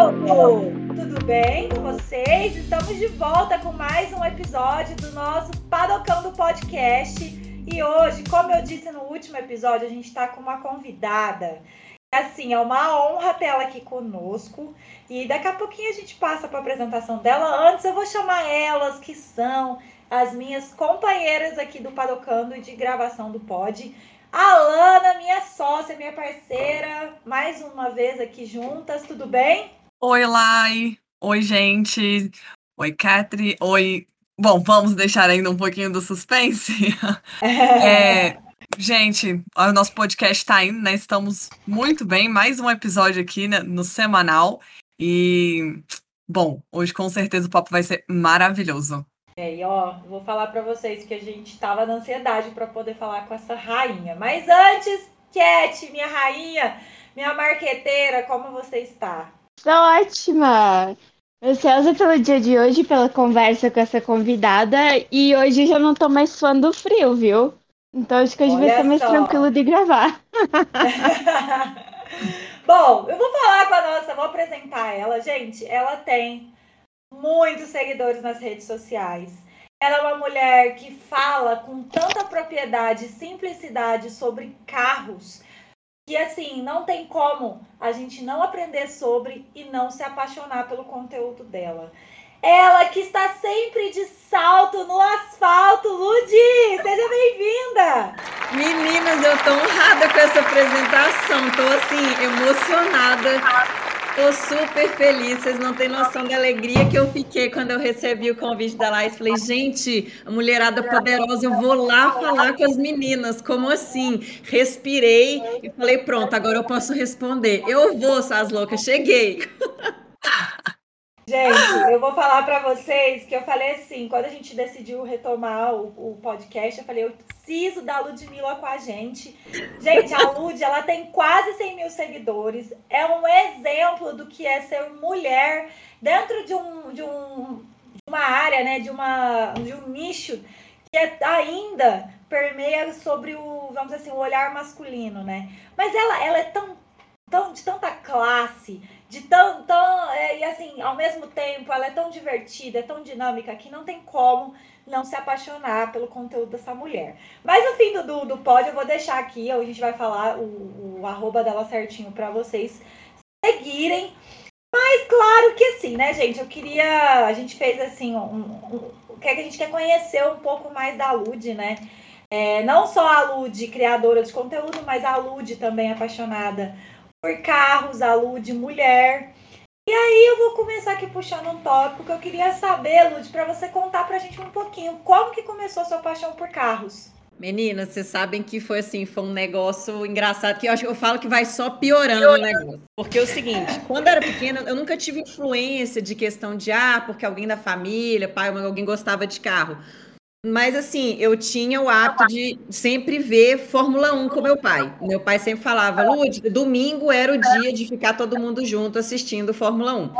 povo! Tudo bem com vocês? Estamos de volta com mais um episódio do nosso Padocando Podcast. E hoje, como eu disse no último episódio, a gente está com uma convidada. Assim, é uma honra ter ela aqui conosco. E daqui a pouquinho a gente passa para a apresentação dela. Antes, eu vou chamar elas, que são as minhas companheiras aqui do Padocando e de gravação do Pod. A Lana, minha sócia, minha parceira, mais uma vez aqui juntas, tudo bem? Oi, Lai. Oi, gente. Oi, Catri. Oi. Bom, vamos deixar ainda um pouquinho do suspense. é, gente, o nosso podcast está indo, né? Estamos muito bem. Mais um episódio aqui né, no semanal. E, bom, hoje com certeza o papo vai ser maravilhoso. É, e ó, vou falar para vocês que a gente tava na ansiedade para poder falar com essa rainha. Mas antes, Cat, minha rainha, minha marqueteira, como você está? Estou ótima! Ansiosa pelo dia de hoje, pela conversa com essa convidada. E hoje já não tô mais fã do frio, viu? Então acho que hoje Olha vai ser mais só. tranquilo de gravar. Bom, eu vou falar com a nossa, vou apresentar ela. Gente, ela tem muitos seguidores nas redes sociais. Ela é uma mulher que fala com tanta propriedade e simplicidade sobre carros que assim não tem como a gente não aprender sobre e não se apaixonar pelo conteúdo dela. Ela que está sempre de salto no asfalto, Ludi! Seja bem-vinda! Meninas, eu tô honrada com essa apresentação, tô assim, emocionada Tô super feliz, vocês não têm noção da alegria que eu fiquei quando eu recebi o convite da Laís. Falei, gente, a mulherada poderosa, eu vou lá falar com as meninas. Como assim? Respirei e falei, pronto, agora eu posso responder. Eu vou, Sas Loucas, cheguei. Gente, eu vou falar para vocês que eu falei assim, quando a gente decidiu retomar o, o, podcast, eu falei, eu preciso da Ludmilla com a gente. Gente, a Lud, ela tem quase 100 mil seguidores, é um exemplo do que é ser mulher dentro de, um, de, um, de uma área, né, de, uma, de um nicho que é, ainda permeia sobre o, vamos dizer assim, o olhar masculino, né? Mas ela, ela é tão, tão de tanta classe, de tão, tão é, e assim, ao mesmo tempo, ela é tão divertida, é tão dinâmica que não tem como não se apaixonar pelo conteúdo dessa mulher. Mas no fim do, do, do pod, eu vou deixar aqui, a gente vai falar o, o arroba dela certinho para vocês seguirem. Mas claro que sim, né, gente? Eu queria. A gente fez assim, um, um, um, que a gente quer conhecer um pouco mais da Lud, né? É, não só a Lud, criadora de conteúdo, mas a Lud também apaixonada por carros, a Lud mulher. E aí eu vou começar aqui puxando um tópico que eu queria saber, Lud, para você contar pra gente um pouquinho como que começou a sua paixão por carros. Meninas, vocês sabem que foi assim, foi um negócio engraçado, que eu acho que eu falo que vai só piorando o negócio. Porque é o seguinte, quando eu era pequena, eu nunca tive influência de questão de ah, porque alguém da família, pai, alguém gostava de carro. Mas assim, eu tinha o hábito de sempre ver Fórmula 1 com meu pai. Meu pai sempre falava, Lud, domingo era o dia de ficar todo mundo junto assistindo Fórmula 1.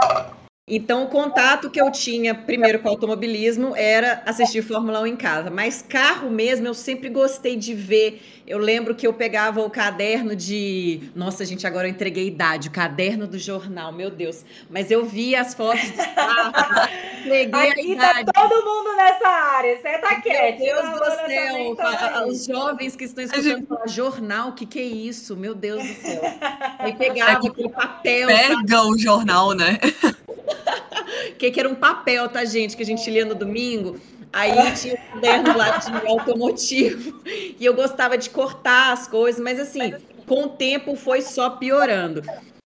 Então, o contato que eu tinha primeiro com o automobilismo era assistir Fórmula 1 em casa. Mas carro mesmo, eu sempre gostei de ver. Eu lembro que eu pegava o caderno de. Nossa, gente, agora eu entreguei idade, o caderno do jornal, meu Deus. Mas eu via as fotos dos carros, entreguei Aqui a tá idade. Tá todo mundo nessa área, você tá quieto. Meu Deus do céu, os jovens que estão escutando gente... falar jornal, o que, que é isso? Meu Deus do céu. Aí pegava aquele papel. Pega sabe? o jornal, né? que, que era um papel, tá, gente, que a gente lia no domingo. Aí tinha um caderno lá de automotivo. E eu gostava de cortar as coisas, mas assim, com o tempo foi só piorando.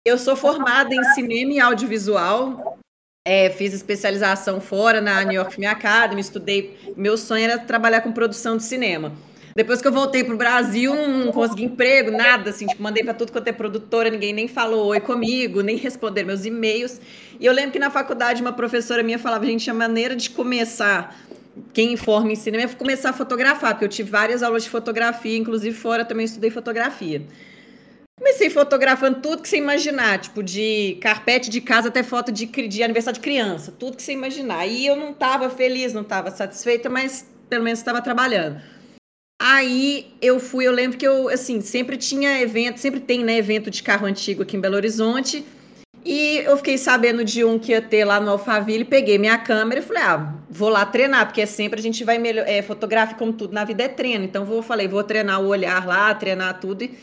Eu sou formada em cinema e audiovisual. É, fiz especialização fora na New York Film Academy, estudei. Meu sonho era trabalhar com produção de cinema. Depois que eu voltei pro Brasil, não consegui emprego, nada, assim, tipo, mandei para tudo quanto é produtora, ninguém nem falou oi comigo, nem responder meus e-mails. E eu lembro que na faculdade uma professora minha falava, gente, a maneira de começar quem forma em cinema é começar a fotografar, porque eu tive várias aulas de fotografia, inclusive fora também estudei fotografia. Comecei fotografando tudo que você imaginar, tipo de carpete de casa até foto de, de aniversário de criança, tudo que você imaginar. E eu não estava feliz, não estava satisfeita, mas pelo menos estava trabalhando. Aí eu fui, eu lembro que eu, assim, sempre tinha evento, sempre tem, né, evento de carro antigo aqui em Belo Horizonte. E eu fiquei sabendo de um que ia ter lá no Alphaville, peguei minha câmera e falei, ah, vou lá treinar, porque é sempre a gente vai melhor, é, fotografia como tudo na vida é treino. Então vou, falei, vou treinar o olhar lá, treinar tudo e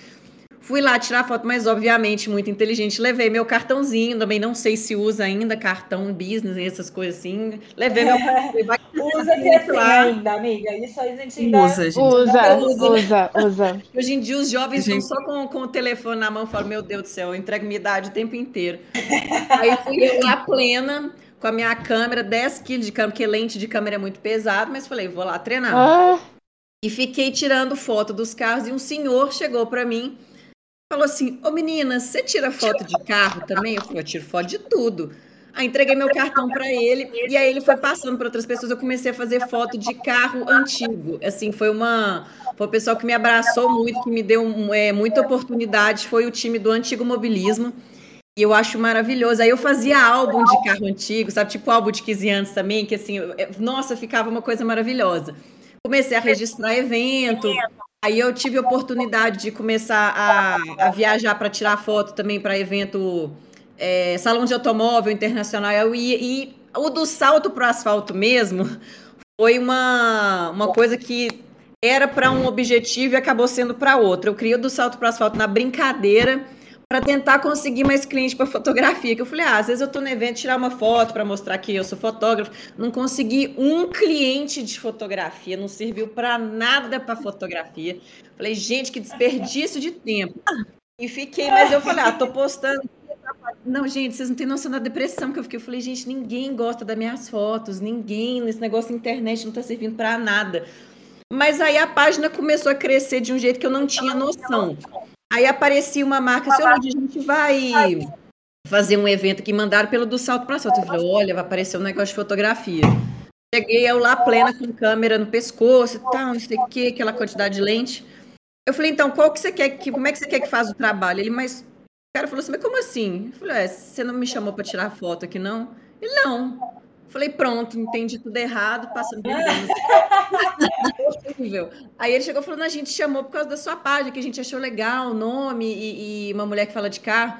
Fui lá tirar foto, mas obviamente muito inteligente. Levei meu cartãozinho, também não sei se usa ainda cartão business, essas coisas assim. Levei meu Usa que assim ainda, amiga. Isso a gente ainda usa. Gente. Usa, usa, usa, usa. Hoje em dia os jovens gente... estão só com, com o telefone na mão e falam: Meu Deus do céu, eu entrego minha idade o tempo inteiro. Aí fui eu lá plena com a minha câmera, 10 quilos de câmera, porque lente de câmera é muito pesado, mas falei, vou lá treinar. Ah. E fiquei tirando foto dos carros e um senhor chegou para mim falou assim: Ô menina, você tira foto de carro também? Eu falei: Eu tiro foto de tudo. Aí entreguei meu cartão para ele e aí ele foi passando para outras pessoas. Eu comecei a fazer foto de carro antigo. Assim, foi uma foi o pessoal que me abraçou muito, que me deu é, muita oportunidade. Foi o time do Antigo Mobilismo. E eu acho maravilhoso. Aí eu fazia álbum de carro antigo, sabe? Tipo álbum de 15 anos também, que assim, nossa, ficava uma coisa maravilhosa. Comecei a registrar evento, Aí eu tive a oportunidade de começar a, a viajar para tirar foto também para evento é, salão de automóvel internacional. Eu ia, e o do salto para o asfalto mesmo foi uma, uma coisa que era para um objetivo e acabou sendo para outro. Eu criei o do salto para o asfalto na brincadeira para tentar conseguir mais clientes para fotografia. Que eu falei, ah, às vezes eu estou no evento tirar uma foto para mostrar que eu sou fotógrafo. Não consegui um cliente de fotografia, não serviu para nada para fotografia. Falei, gente, que desperdício de tempo. E fiquei, mas eu falei, ah, tô postando. Não, gente, vocês não têm noção da depressão que eu fiquei. Eu falei, gente, ninguém gosta das minhas fotos, ninguém, nesse negócio da internet não está servindo para nada. Mas aí a página começou a crescer de um jeito que eu não tinha noção. Aí aparecia uma marca, seu assim, a gente vai fazer um evento que mandaram pelo do salto para salto. Eu falei, olha, vai aparecer um negócio de fotografia. Cheguei eu lá plena com câmera no pescoço e tal, não sei o que, aquela quantidade de lente. Eu falei, então, qual que você quer que, como é que você quer que faça o trabalho? Ele, mas o cara falou assim, mas como assim? Eu falei, é, você não me chamou para tirar foto aqui, não? Ele, não. Falei, pronto, entendi tudo errado, passando horrível. Aí ele chegou falando, a gente chamou por causa da sua página, que a gente achou legal o nome e, e uma mulher que fala de carro.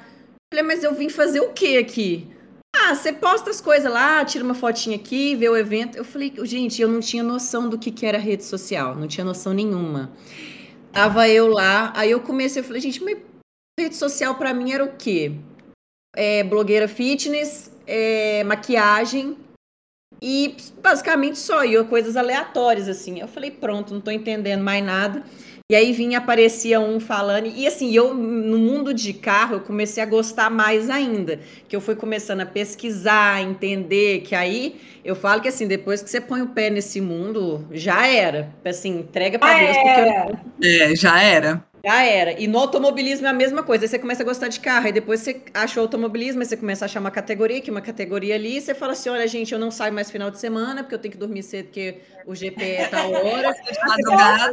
Falei, mas eu vim fazer o que aqui? Ah, você posta as coisas lá, tira uma fotinha aqui, vê o evento. Eu falei, gente, eu não tinha noção do que, que era rede social, não tinha noção nenhuma. Tava eu lá, aí eu comecei, eu falei, gente, mas rede social para mim era o quê? É, blogueira fitness, é, maquiagem, e basicamente só, ia coisas aleatórias, assim. Eu falei, pronto, não tô entendendo mais nada. E aí vinha, aparecia um falando, e assim, eu no mundo de carro eu comecei a gostar mais ainda, que eu fui começando a pesquisar, entender, que aí eu falo que assim, depois que você põe o pé nesse mundo, já era. Assim, entrega para Deus, porque eu... É, já era. Já era. E no automobilismo é a mesma coisa. Aí você começa a gostar de carro, aí depois você acha o automobilismo, aí você começa a achar uma categoria que uma categoria ali, e você fala assim: olha, gente, eu não saio mais final de semana, porque eu tenho que dormir cedo, porque o GP é tal hora. de madrugada.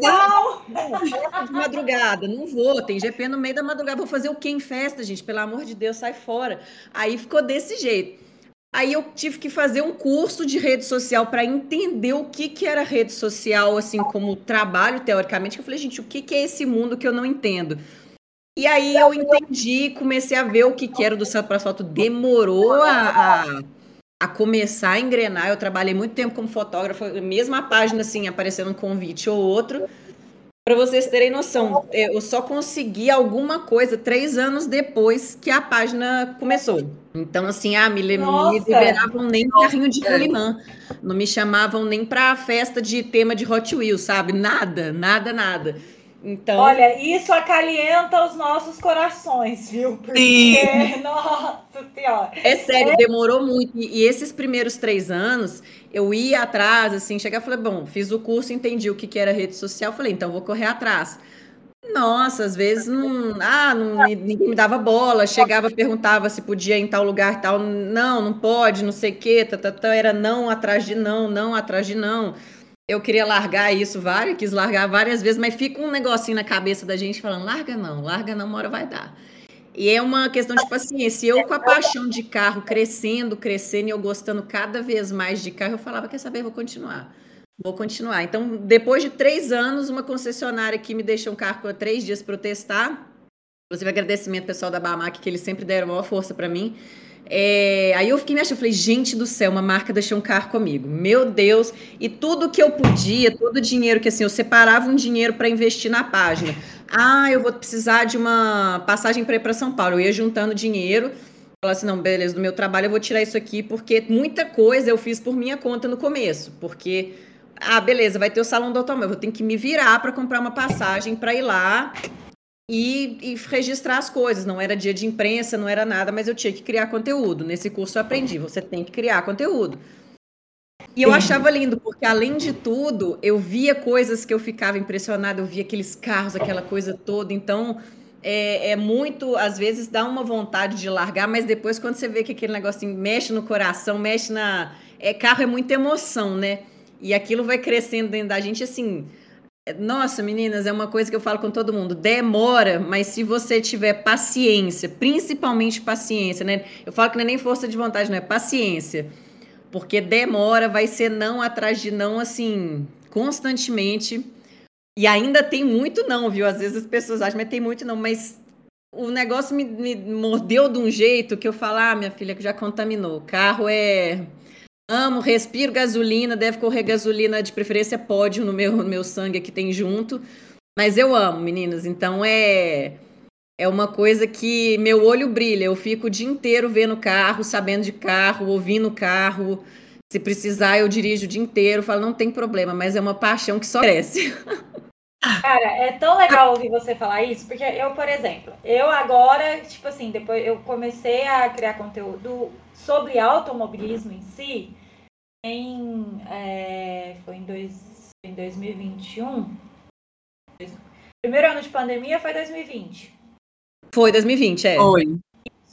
de madrugada, não vou. Tem GP no meio da madrugada. Vou fazer o quê em festa, gente? Pelo amor de Deus, sai fora. Aí ficou desse jeito. Aí eu tive que fazer um curso de rede social para entender o que, que era rede social, assim, como trabalho, teoricamente. Eu falei, gente, o que, que é esse mundo que eu não entendo? E aí eu entendi, comecei a ver o que, que era do céu para asfalto. Demorou a, a, a, começar a engrenar. Eu trabalhei muito tempo como fotógrafa, mesma página, assim, aparecendo um convite ou outro. Para vocês terem noção, eu só consegui alguma coisa três anos depois que a página começou. Então, assim, ah, me, me liberavam nem carrinho de rolimã. Não me chamavam nem para festa de tema de Hot Wheels, sabe? Nada, nada, nada. Então... Olha, isso acalenta os nossos corações, viu? Porque, Sim. nossa senhora. É sério, é... demorou muito. E esses primeiros três anos, eu ia atrás, assim, chegar e falei, bom, fiz o curso, entendi o que, que era rede social, falei, então vou correr atrás. Nossa, às vezes não, ah, não, ninguém me dava bola, chegava, perguntava se podia ir em tal lugar e tal, não, não pode, não sei o quê, tá, tá, tá, era não atrás de não, não atrás de não eu queria largar isso várias, quis largar várias vezes, mas fica um negocinho na cabeça da gente falando, larga não, larga não, uma hora vai dar. E é uma questão de paciência. Eu com a paixão de carro crescendo, crescendo e eu gostando cada vez mais de carro, eu falava, quer saber, vou continuar. Vou continuar. Então, depois de três anos, uma concessionária que me deixou um carro por três dias para eu testar, Inclusive, agradecimento pessoal da Bamac, que eles sempre deram maior força para mim. É, aí eu fiquei me achando, falei, gente do céu, uma marca deixou um carro comigo. Meu Deus, e tudo que eu podia, todo o dinheiro que assim, eu separava um dinheiro para investir na página. Ah, eu vou precisar de uma passagem para ir para São Paulo. Eu ia juntando dinheiro, falava assim, não, beleza, do meu trabalho eu vou tirar isso aqui, porque muita coisa eu fiz por minha conta no começo, porque ah, beleza, vai ter o salão do automóvel, eu vou ter que me virar para comprar uma passagem para ir lá e, e, registrar as coisas. Não era dia de imprensa, não era nada, mas eu tinha que criar conteúdo. Nesse curso eu aprendi, você tem que criar conteúdo. E eu achava lindo, porque além de tudo, eu via coisas que eu ficava impressionada, eu via aqueles carros, aquela coisa toda. Então, é, é, muito, às vezes dá uma vontade de largar, mas depois quando você vê que aquele negocinho mexe no coração, mexe na. É, carro é muita emoção, né? E aquilo vai crescendo dentro da gente, assim. Nossa, meninas, é uma coisa que eu falo com todo mundo. Demora, mas se você tiver paciência, principalmente paciência, né? Eu falo que não é nem força de vontade, não é paciência. Porque demora, vai ser não atrás de não, assim, constantemente. E ainda tem muito não, viu? Às vezes as pessoas acham, mas tem muito não. Mas o negócio me, me mordeu de um jeito que eu falo, ah, minha filha, que já contaminou. O carro é Amo, respiro gasolina, deve correr gasolina, de preferência pódio no meu, no meu sangue que tem junto. Mas eu amo, meninas. Então é é uma coisa que meu olho brilha. Eu fico o dia inteiro vendo carro, sabendo de carro, ouvindo carro. Se precisar, eu dirijo o dia inteiro. Falo, não tem problema, mas é uma paixão que só cresce. Cara, é tão legal ouvir você falar isso, porque eu, por exemplo, eu agora, tipo assim, depois eu comecei a criar conteúdo sobre automobilismo em si, em, é, foi em, dois, em 2021. Primeiro ano de pandemia foi 2020. Foi 2020, é. Foi.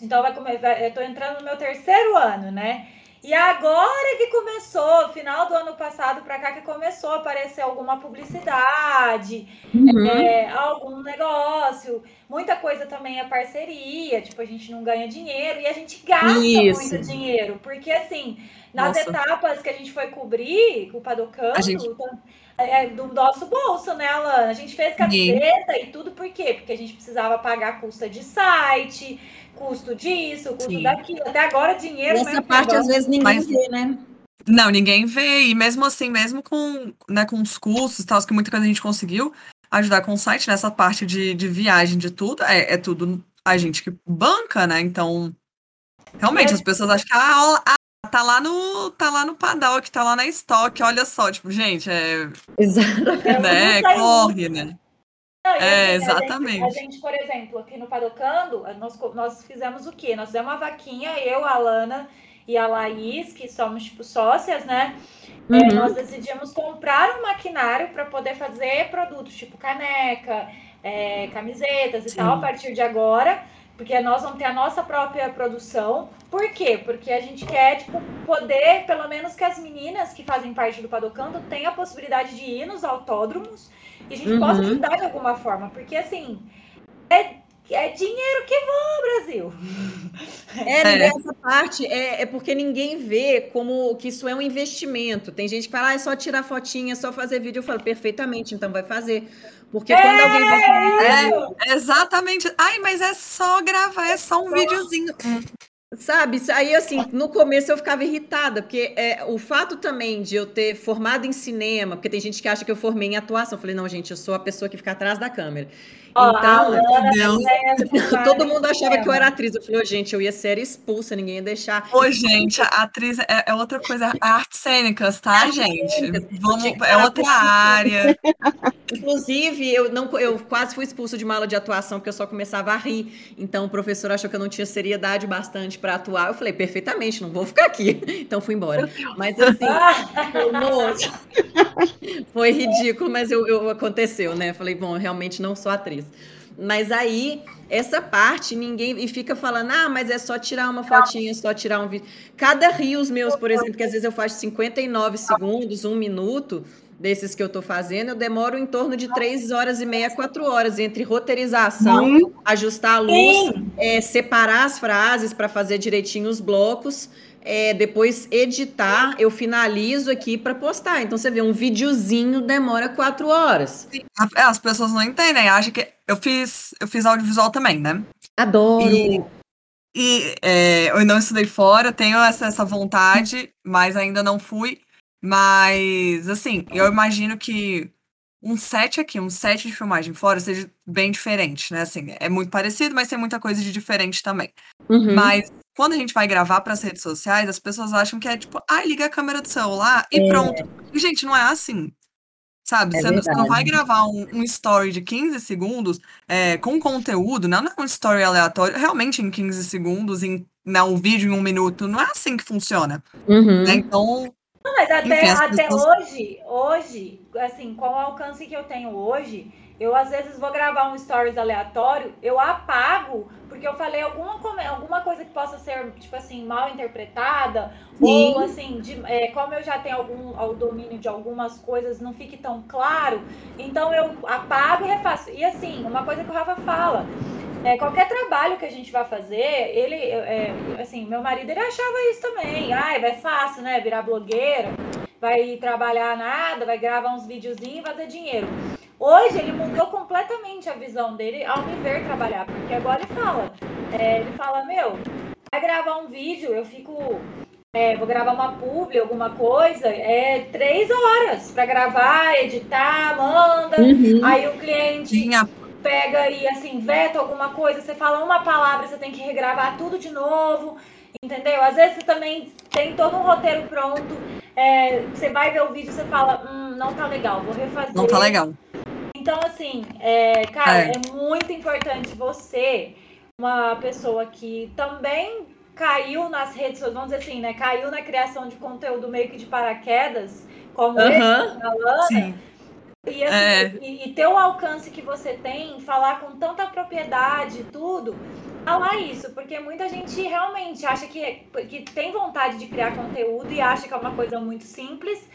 Então vai começar. Eu tô entrando no meu terceiro ano, né? E agora que começou, final do ano passado para cá, que começou a aparecer alguma publicidade, uhum. é, algum negócio. Muita coisa também é parceria, tipo, a gente não ganha dinheiro e a gente gasta Isso. muito dinheiro. Porque, assim, nas Nossa. etapas que a gente foi cobrir, o Padocando, gente... é do nosso bolso, né, Alana? A gente fez camiseta e... e tudo por quê? Porque a gente precisava pagar a custa de site custo disso, custo Sim. daquilo. Até agora, dinheiro. Essa parte, às vezes, ninguém Mas... vê, né? Não, ninguém vê. E mesmo assim, mesmo com, né, com os custos e tal, que muita coisa a gente conseguiu ajudar com o site nessa parte de, de viagem, de tudo, é, é tudo a gente que banca, né? Então, realmente, é. as pessoas acham que ah, ah, tá lá no tá lá no paddock, tá lá na estoque, olha só, tipo, gente, é. Exatamente. Né, corre, né? Não, é, assim, exatamente. A gente, a gente, por exemplo, aqui no Padocando, nós, nós fizemos o quê? Nós fizemos uma vaquinha, eu, a Alana e a Laís, que somos, tipo, sócias, né? É, uhum. É, nós decidimos comprar um maquinário para poder fazer produtos, tipo caneca, é, camisetas e Sim. tal, a partir de agora. Porque nós vamos ter a nossa própria produção. Por quê? Porque a gente quer, tipo, poder, pelo menos que as meninas que fazem parte do Padocando tenham a possibilidade de ir nos autódromos e a gente uhum. possa ajudar de alguma forma, porque assim, é, é dinheiro que voa, Brasil. É, é. essa parte é, é porque ninguém vê como que isso é um investimento. Tem gente que fala, ah, é só tirar fotinha, é só fazer vídeo. Eu falo, perfeitamente, então vai fazer. Porque é, quando alguém vai fazer. É, exatamente. Ai, mas é só gravar, é só um videozinho. Sabe, aí assim, no começo eu ficava irritada, porque é, o fato também de eu ter formado em cinema, porque tem gente que acha que eu formei em atuação, eu falei, não, gente, eu sou a pessoa que fica atrás da câmera. Então, oh, todo mundo achava que eu era atriz. Eu falei, oh, gente, eu ia ser expulsa, ninguém ia deixar. Ô, gente, a atriz é, é outra coisa, artes cênicas, tá, gente? Vamos, é outra área. Inclusive, eu, não, eu quase fui expulsa de uma aula de atuação, porque eu só começava a rir. Então, o professor achou que eu não tinha seriedade bastante para atuar. Eu falei, perfeitamente, não vou ficar aqui. Então, fui embora. Mas, assim, foi ridículo, mas eu, eu, aconteceu, né? Falei, bom, eu realmente não sou atriz. Mas aí, essa parte, ninguém. E fica falando, ah, mas é só tirar uma fotinha, é só tirar um vídeo. Cada rios meus, por exemplo, que às vezes eu faço 59 segundos, um minuto, desses que eu estou fazendo, eu demoro em torno de três horas e meia, quatro horas, entre roteirização, uhum. ajustar a luz, é, separar as frases para fazer direitinho os blocos é, depois editar, eu finalizo aqui para postar. Então você vê, um videozinho demora quatro horas. É, as pessoas não entendem, acham que. Eu fiz, eu fiz audiovisual também, né? Adoro! E, e é, eu não estudei fora, tenho essa, essa vontade, mas ainda não fui. Mas, assim, eu imagino que um set aqui, um set de filmagem fora seja bem diferente, né? Assim, é muito parecido, mas tem muita coisa de diferente também. Uhum. Mas quando a gente vai gravar para as redes sociais, as pessoas acham que é tipo, ah, liga a câmera do celular e é. pronto. E, gente, não é assim. Sabe? É você, você, não vai gravar um, um, story de 15 segundos é, com conteúdo, não, não é um story aleatório, realmente em 15 segundos, em né, um vídeo em um minuto, não é assim que funciona. Uhum. Né? Então, não, mas até, Enfim, até pessoas... hoje, hoje, assim, com o alcance que eu tenho hoje, eu às vezes vou gravar um stories aleatório, eu apago, porque eu falei alguma, alguma coisa que possa ser, tipo assim, mal interpretada, Sim. ou assim, de, é, como eu já tenho algum o domínio de algumas coisas, não fique tão claro, então eu apago e refaço. E assim, uma coisa que o Rafa fala, é, qualquer trabalho que a gente vai fazer, ele, é, assim, meu marido, ele achava isso também. Ai, vai fácil, né? Virar blogueira, vai trabalhar nada, vai gravar uns videozinhos e fazer dinheiro. Hoje ele mudou completamente a visão dele ao me ver trabalhar, porque agora ele fala, é, ele fala, meu, vai gravar um vídeo, eu fico é, vou gravar uma publi, alguma coisa, é três horas para gravar, editar, manda. Uhum. Aí o cliente pega e assim, veta alguma coisa, você fala uma palavra, você tem que regravar tudo de novo, entendeu? Às vezes você também tem todo um roteiro pronto, é, você vai ver o vídeo e você fala, hum, não tá legal, vou refazer. Não tá legal. Então, assim, é, cara, é. é muito importante você, uma pessoa que também caiu nas redes sociais, vamos dizer assim, né? Caiu na criação de conteúdo meio que de paraquedas, como uhum. esse, a Lana. E, assim, é. e, e, ter o alcance que você tem, falar com tanta propriedade e tudo, falar isso, porque muita gente realmente acha que, que tem vontade de criar conteúdo e acha que é uma coisa muito simples.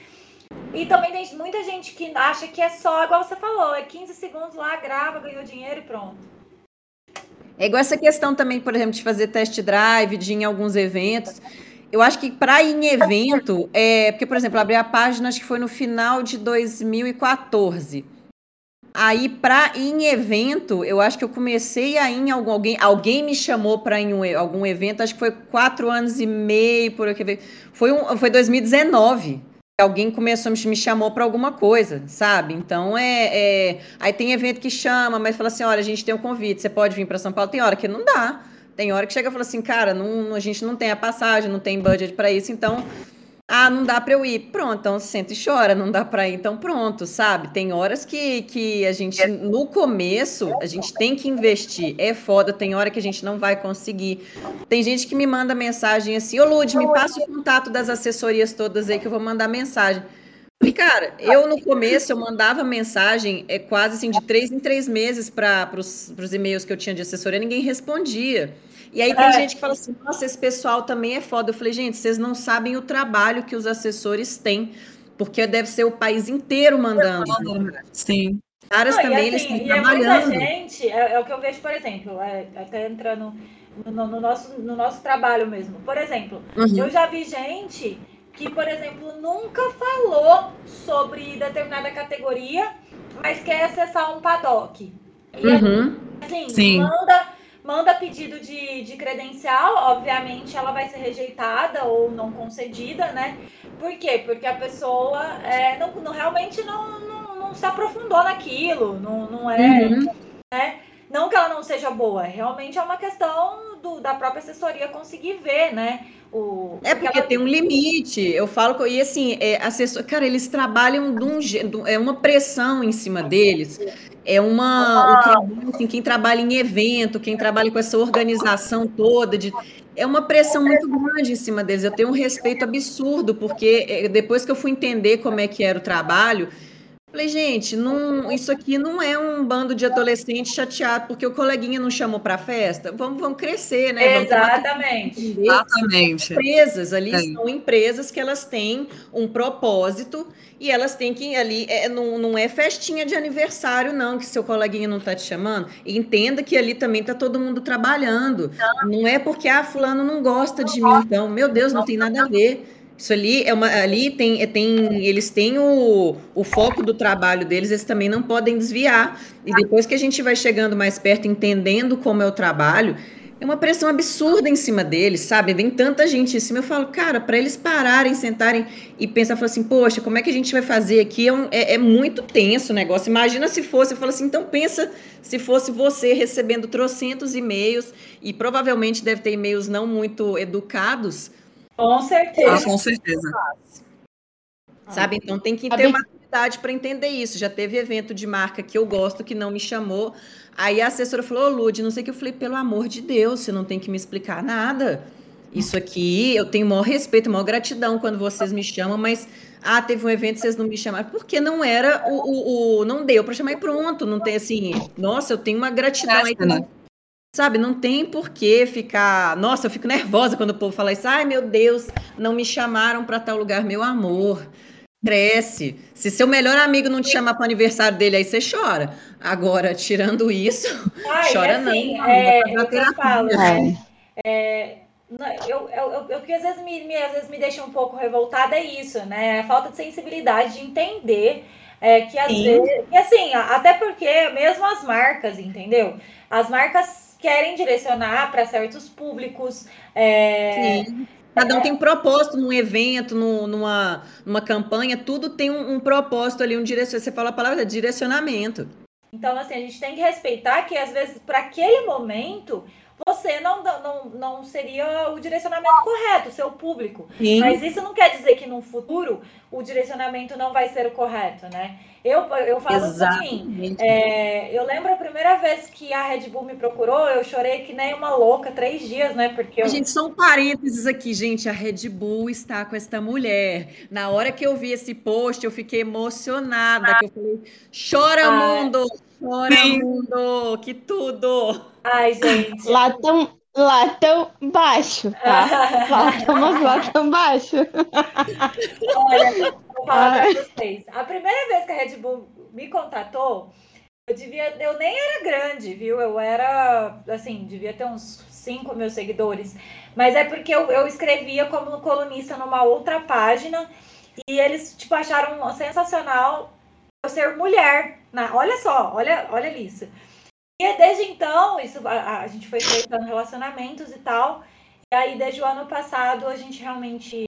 E também tem muita gente que acha que é só, igual você falou, é 15 segundos lá, grava, ganhou dinheiro e pronto. É igual essa questão também, por exemplo, de fazer test drive, de ir em alguns eventos. Eu acho que para ir em evento, é, porque, por exemplo, abri a página, acho que foi no final de 2014. Aí, para ir em evento, eu acho que eu comecei a ir em algum, alguém, alguém me chamou para ir em um, algum evento, acho que foi quatro anos e meio, por aqui. Foi, um, foi 2019 alguém começou me chamou para alguma coisa, sabe? Então é, é, aí tem evento que chama, mas fala assim, olha, a gente tem um convite, você pode vir para São Paulo. Tem hora que não dá. Tem hora que chega e fala assim, cara, não, a gente não tem a passagem, não tem budget para isso, então ah, não dá para eu ir. Pronto, então senta e chora, não dá para ir, então pronto, sabe? Tem horas que, que a gente, no começo, a gente tem que investir. É foda, tem hora que a gente não vai conseguir. Tem gente que me manda mensagem assim, ô Lud, me passa o contato das assessorias todas aí que eu vou mandar mensagem. E, cara, eu no começo eu mandava mensagem é quase assim de três em três meses para os e-mails que eu tinha de assessoria, ninguém respondia. E aí tem é. gente que fala assim, nossa, esse pessoal também é foda. Eu falei, gente, vocês não sabem o trabalho que os assessores têm, porque deve ser o país inteiro mandando. Sim. Caras não, também, assim, eles estão trabalhando. É muita gente, é, é, o que eu vejo, por exemplo, é, até entrando no, no, nosso, no nosso trabalho mesmo. Por exemplo, uhum. eu já vi gente que, por exemplo, nunca falou sobre determinada categoria, mas quer acessar um paddock. E uhum. assim, Sim. manda manda pedido de, de credencial, obviamente ela vai ser rejeitada ou não concedida, né? Por quê? Porque a pessoa é, não, não, realmente não, não, não, se aprofundou naquilo, não, não é. Uhum. Né? Não que ela não seja boa, realmente é uma questão do, da própria assessoria conseguir ver, né? O, é porque ela... tem um limite. Eu falo e assim, é, assessor, cara, eles trabalham de um, é uma pressão em cima deles é uma. Que, assim, quem trabalha em evento, quem trabalha com essa organização toda, de, é uma pressão muito grande em cima deles. Eu tenho um respeito absurdo, porque é, depois que eu fui entender como é que era o trabalho, Falei, gente, não, isso aqui não é um bando de adolescente chateado porque o coleguinha não chamou para festa. Vamos, vamos crescer, né? Exatamente. Vamos Exatamente. Empresas ali é. são empresas que elas têm um propósito e elas têm que ali é, não, não é festinha de aniversário não que seu coleguinha não tá te chamando. entenda que ali também tá todo mundo trabalhando. Não é porque ah fulano não gosta de mim, então meu Deus, não tem nada a ver. Isso ali é uma. Ali tem, tem eles têm o, o foco do trabalho deles, eles também não podem desviar. E depois que a gente vai chegando mais perto, entendendo como é o trabalho, é uma pressão absurda em cima deles, sabe? Vem tanta gente em cima. Eu falo, cara, para eles pararem, sentarem e pensar, assim, poxa, como é que a gente vai fazer aqui? É, um, é, é, muito tenso o negócio. Imagina se fosse, eu falo assim, então pensa se fosse você recebendo trocentos e-mails, e provavelmente deve ter e-mails não muito educados com certeza. Ah, com certeza. Sabe? Então tem que ter uma maturidade para entender isso. Já teve evento de marca que eu gosto que não me chamou. Aí a assessora falou: Ô, Lud, não sei o que. Eu falei: pelo amor de Deus, você não tem que me explicar nada. Isso aqui, eu tenho maior respeito, maior gratidão quando vocês me chamam, mas ah, teve um evento, vocês não me chamaram, porque não era o, o, o não deu para chamar e pronto, não tem assim, nossa, eu tenho uma gratidão aí, né? Sabe, não tem por que ficar. Nossa, eu fico nervosa quando o povo fala isso. Ai, meu Deus, não me chamaram para tal lugar, meu amor. Cresce. Se seu melhor amigo não te chamar para o aniversário dele, aí você chora. Agora, tirando isso, Ai, chora assim, não. É, não eu falo, né? é, eu, eu, eu, eu, que às vezes me, me, às vezes me deixa um pouco revoltada é isso, né? A falta de sensibilidade de entender é, que às Sim. vezes. E assim, até porque mesmo as marcas, entendeu? As marcas querem direcionar para certos públicos. É, Sim. Cada um tem um propósito num evento, num, numa, numa campanha, tudo tem um, um propósito ali, um direcionamento. Você fala a palavra direcionamento. Então, assim, a gente tem que respeitar que, às vezes, para aquele momento, você não, não, não seria o direcionamento correto, seu público. Sim. Mas isso não quer dizer que no futuro o direcionamento não vai ser o correto, né? Eu, eu falo assim, é, eu lembro a primeira vez que a Red Bull me procurou, eu chorei que nem uma louca, três dias, né? Porque eu... Gente, são parênteses aqui, gente. A Red Bull está com esta mulher. Na hora que eu vi esse post, eu fiquei emocionada. Ah. eu falei, chora, ah. mundo! Chora, Sim. mundo! Que tudo! Ai, gente. Lá tão, lá tão baixo, tá? lá estamos lá tão baixo. Olha, vou falar pra vocês. A primeira vez que a Red Bull me contratou, eu devia, eu nem era grande, viu? Eu era, assim, devia ter uns 5 mil seguidores. Mas é porque eu, eu escrevia como colunista numa outra página e eles, tipo, acharam sensacional eu ser mulher. Na, olha só, olha, olha isso. E desde então, isso a, a gente foi feitando relacionamentos e tal. E aí, desde o ano passado, a gente realmente.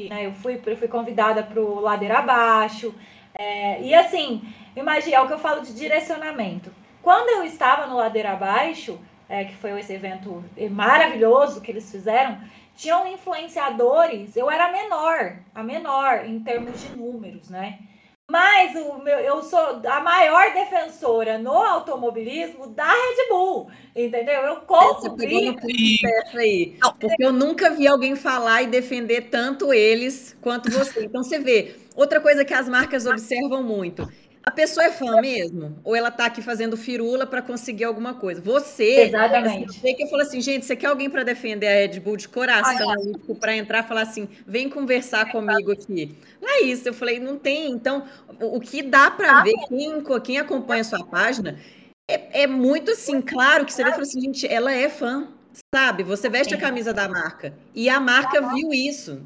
Né, eu, fui, eu fui convidada para o Ladeira Abaixo. É, e assim, imagina, é o que eu falo de direcionamento. Quando eu estava no Ladeira Abaixo, é, que foi esse evento maravilhoso que eles fizeram, tinham influenciadores, eu era menor, a menor em termos de números, né? Mas o meu, eu sou a maior defensora no automobilismo da Red Bull, entendeu? Eu compro. aí, porque eu nunca vi alguém falar e defender tanto eles quanto você. Então você vê, outra coisa que as marcas observam muito a pessoa é fã mesmo? Ou ela tá aqui fazendo firula para conseguir alguma coisa? Você, Exatamente. Você que eu falo assim, gente, você quer alguém para defender a Red Bull de coração para entrar e falar assim, vem conversar comigo aqui. Não é isso, eu falei, não tem. Então, o, o que dá para ver, quem, quem acompanha a sua página, é, é muito assim, claro que você vê e fala assim, gente, ela é fã, sabe? Você veste a camisa da marca. E a marca viu isso.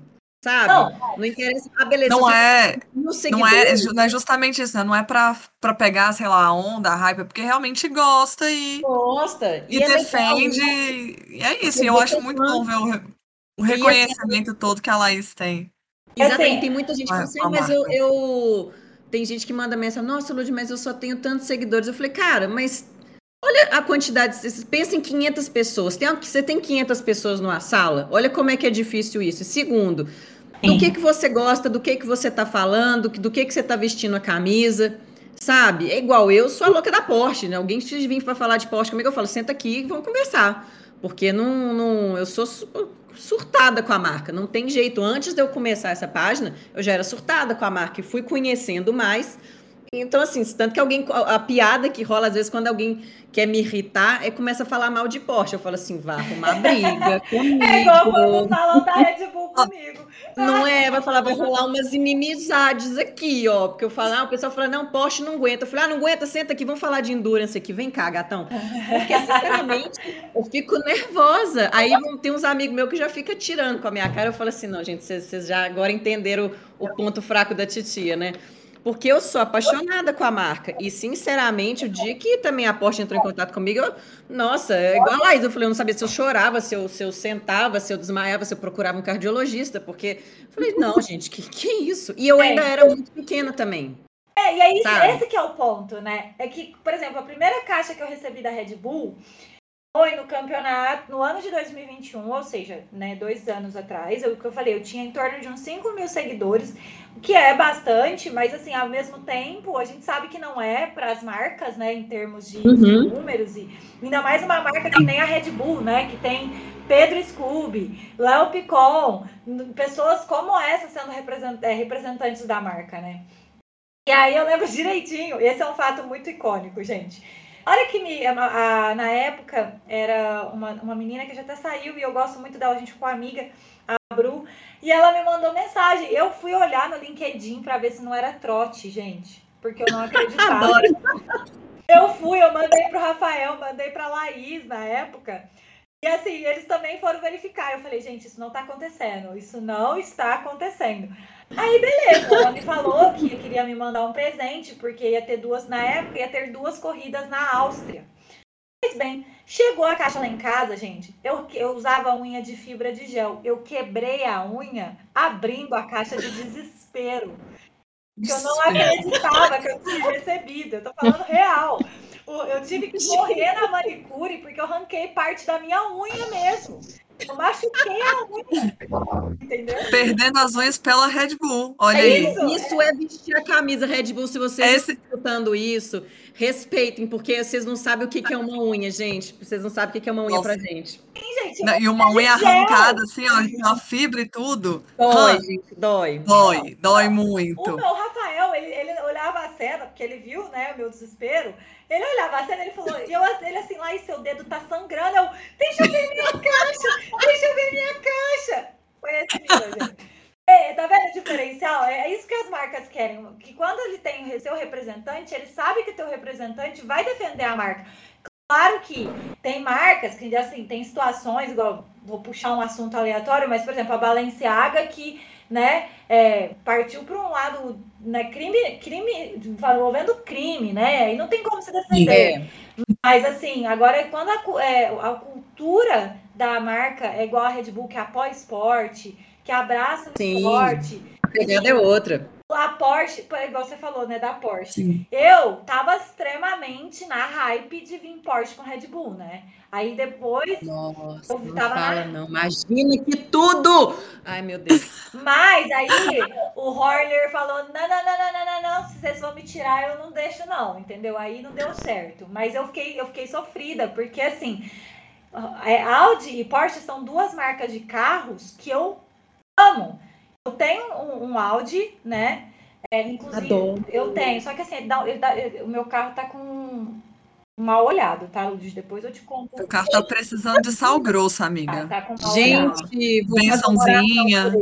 Sabe? Não, não interessa. Ah, beleza. Não é, não é, não é justamente isso, né? Não é pra, pra pegar, sei lá, a onda, a hype, é porque realmente gosta e. Gosta. E, e é defende. Legal, e é isso. E eu acho muito bom ver o, o reconhecimento assim, todo que a Laís tem. Exatamente. Assim, tem muita gente que fala assim, ah, mas eu, eu. Tem gente que manda mensagem, nossa, Lud, mas eu só tenho tantos seguidores. Eu falei, cara, mas Olha a quantidade, pensa em 500 pessoas. Tem, você tem 500 pessoas numa sala? Olha como é que é difícil isso. Segundo, do que, que você gosta, do que, que você tá falando, do que, que você tá vestindo a camisa, sabe? É igual eu sou a louca da Porsche, né? Alguém te vir para falar de Porsche comigo, eu falo, senta aqui e vamos conversar. Porque não, não, eu sou surtada com a marca, não tem jeito. Antes de eu começar essa página, eu já era surtada com a marca e fui conhecendo mais Então, assim, tanto que alguém. A, a, piada que rola, às vezes, quando alguém quer me irritar, é começa a falar mal de Porsche. Eu falo assim, vá arrumar briga comigo. É igual quando falam da Red Bull comigo. Não é, vai falar, vai rolar umas inimizades aqui, ó. Porque eu falo, ah, o pessoal fala, não, Porsche não aguenta. Eu falei, ah, não aguenta, senta aqui, vamos falar de endurance aqui. Vem cá, gatão. Porque, sinceramente, eu fico nervosa. Aí tem uns amigos meus que já ficam tirando com a minha cara. Eu falo assim, não, gente, vocês já agora entenderam o, o ponto fraco da titia, né? Porque eu sou apaixonada com a marca. E, sinceramente, o dia que também a Porsche entrou em contato comigo, eu, nossa, é igual a Laís, eu falei, eu não sabia se eu chorava, se eu, se eu sentava, se eu desmaiava, se eu procurava um cardiologista, porque eu falei, não, gente, que, que isso? E eu ainda era muito pequena também. É, e aí, esse que é o ponto, né? É que, por exemplo, a primeira caixa que eu recebi da Red Bull foi no campeonato, no ano de 2021, ou seja, né, dois anos atrás, o que eu falei, eu tinha em torno de uns 5 mil seguidores, o que é bastante, mas assim, ao mesmo tempo, a gente sabe que não é para as marcas, né, em termos de uhum. números, e ainda mais uma marca que nem a Red Bull, né, que tem Pedro Scooby, Léo Picon, pessoas como essa sendo é, representantes da marca, né. E aí eu lembro direitinho, esse é um fato muito icônico, gente Olha que me, a, a, na época era uma, uma menina que já até saiu e eu gosto muito dela, a gente ficou amiga, a Bru, e ela me mandou mensagem. Eu fui olhar no LinkedIn para ver se não era trote, gente, porque eu não acreditava. eu fui, eu mandei pro Rafael, mandei pra Laís na época. E assim, eles também foram verificar. Eu falei, gente, isso não tá acontecendo. Isso não está acontecendo. Aí, beleza, ela me falou que queria me mandar um presente, porque ia ter duas, na época, ia ter duas corridas na Áustria. Pois bem, chegou a caixa lá em casa, gente. Eu, eu usava unha de fibra de gel. Eu quebrei a unha abrindo a caixa de desespero. Que eu não acreditava que eu tinha recebido. Eu tô falando real. Eu tive que correr na manicure porque eu arranquei parte da minha unha mesmo. Eu machuquei a unha. Entendeu? Perdendo as unhas pela Red Bull. Olha é aí. Isso, isso é... é vestir a camisa Red Bull. Se vocês Esse... estão escutando isso, respeitem, porque vocês não sabem o que é uma unha, gente. Vocês não sabem o que é uma unha Nossa. pra gente. Sim, gente e uma unha arrancada, assim, ó, a fibra e tudo. Dói, gente, dói. Dói, dói muito. O, o Rafael, ele, ele olhava a cena, porque ele viu, né, o meu desespero. Ele olhava a cena, ele falou, e eu, ele assim, lá, e seu dedo tá sangrando. Eu, deixa eu ver minha caixa, deixa eu ver minha caixa. Foi assim, gente. Tá vendo o diferencial? É, é isso que as marcas querem. Que quando ele tem seu representante, ele sabe que teu representante vai defender a marca. Claro que tem marcas que, assim, tem situações, igual, vou puxar um assunto aleatório, mas, por exemplo, a Balenciaga que né, é, partiu para um lado, né, crime, crime, envolvendo crime, né, e não tem como se defender. É. Mas, assim, agora, quando a, é, a cultura da marca é igual a Red Bull, que apoia esporte, que abraça o Sim. esporte... A pegada é outra a Porsche, igual você falou, né, da Porsche. Sim. Eu tava extremamente na hype de vir Porsche com Red Bull, né? Aí depois Nossa, eu não tava fala, na... não. Imagina que tudo! Ai, meu Deus. Mas aí o Horler falou: não, não, não, não, não, não, não, se vocês vão me tirar, eu não deixo, não, entendeu? Aí não deu certo. Mas eu fiquei, eu fiquei sofrida, porque assim, é, Audi e Porsche são duas marcas de carros que eu amo. Eu tenho um, um Audi, né? É, inclusive, Adoro. eu tenho, só que assim, dá, dá, o meu carro tá com mal olhado, tá, Luiz? Depois eu te conto. O carro tá precisando de sal grosso, amiga. Tá, tá Gente, bençãozinha.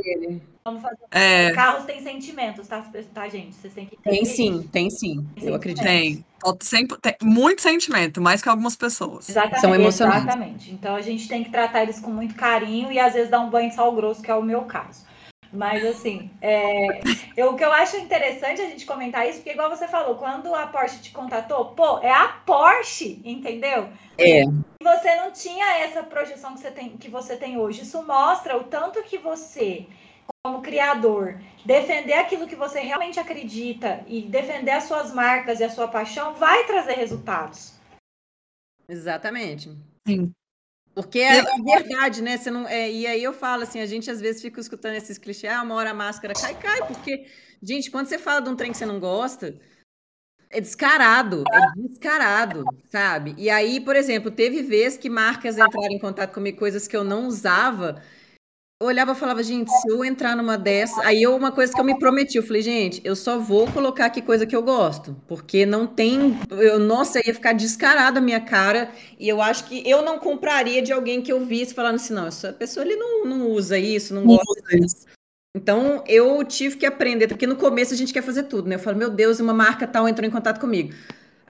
Vamos fazer. É... Carros têm sentimentos, tá, tá, gente? Vocês têm que Tem sim, tem sim. Tem eu acredito. Tem. Sempre, tem muito sentimento, mais que algumas pessoas. Exatamente, São emocionantes. Exatamente. Então a gente tem que tratar eles com muito carinho e às vezes dar um banho de sal grosso, que é o meu caso. Mas assim, é, eu, o que eu acho interessante a gente comentar isso, porque igual você falou, quando a Porsche te contatou, pô, é a Porsche, entendeu? É. E você não tinha essa projeção que você tem, que você tem hoje. Isso mostra o tanto que você, como criador, defender aquilo que você realmente acredita e defender as suas marcas e a sua paixão vai trazer resultados. Exatamente. Sim. Porque é, é verdade, né? Você não, é, e aí eu falo assim, a gente às vezes fica escutando esses clichês, ah, uma hora a máscara cai, cai, porque, gente, quando você fala de um trem que você não gosta, é descarado, é descarado, sabe? E aí, por exemplo, teve vezes que marcas entraram em contato comigo, coisas que eu não usava, olhava e falava, gente, se eu entrar numa dessa. Aí eu, uma coisa que eu me prometi, eu falei, gente, eu só vou colocar aqui coisa que eu gosto. Porque não tem. Eu, nossa, ia ficar descarada a minha cara. E eu acho que eu não compraria de alguém que eu visse falando assim, não, essa pessoa ele não, não usa isso, não gosta disso. Então eu tive que aprender, porque no começo a gente quer fazer tudo, né? Eu falo, meu Deus, uma marca tal entrou em contato comigo.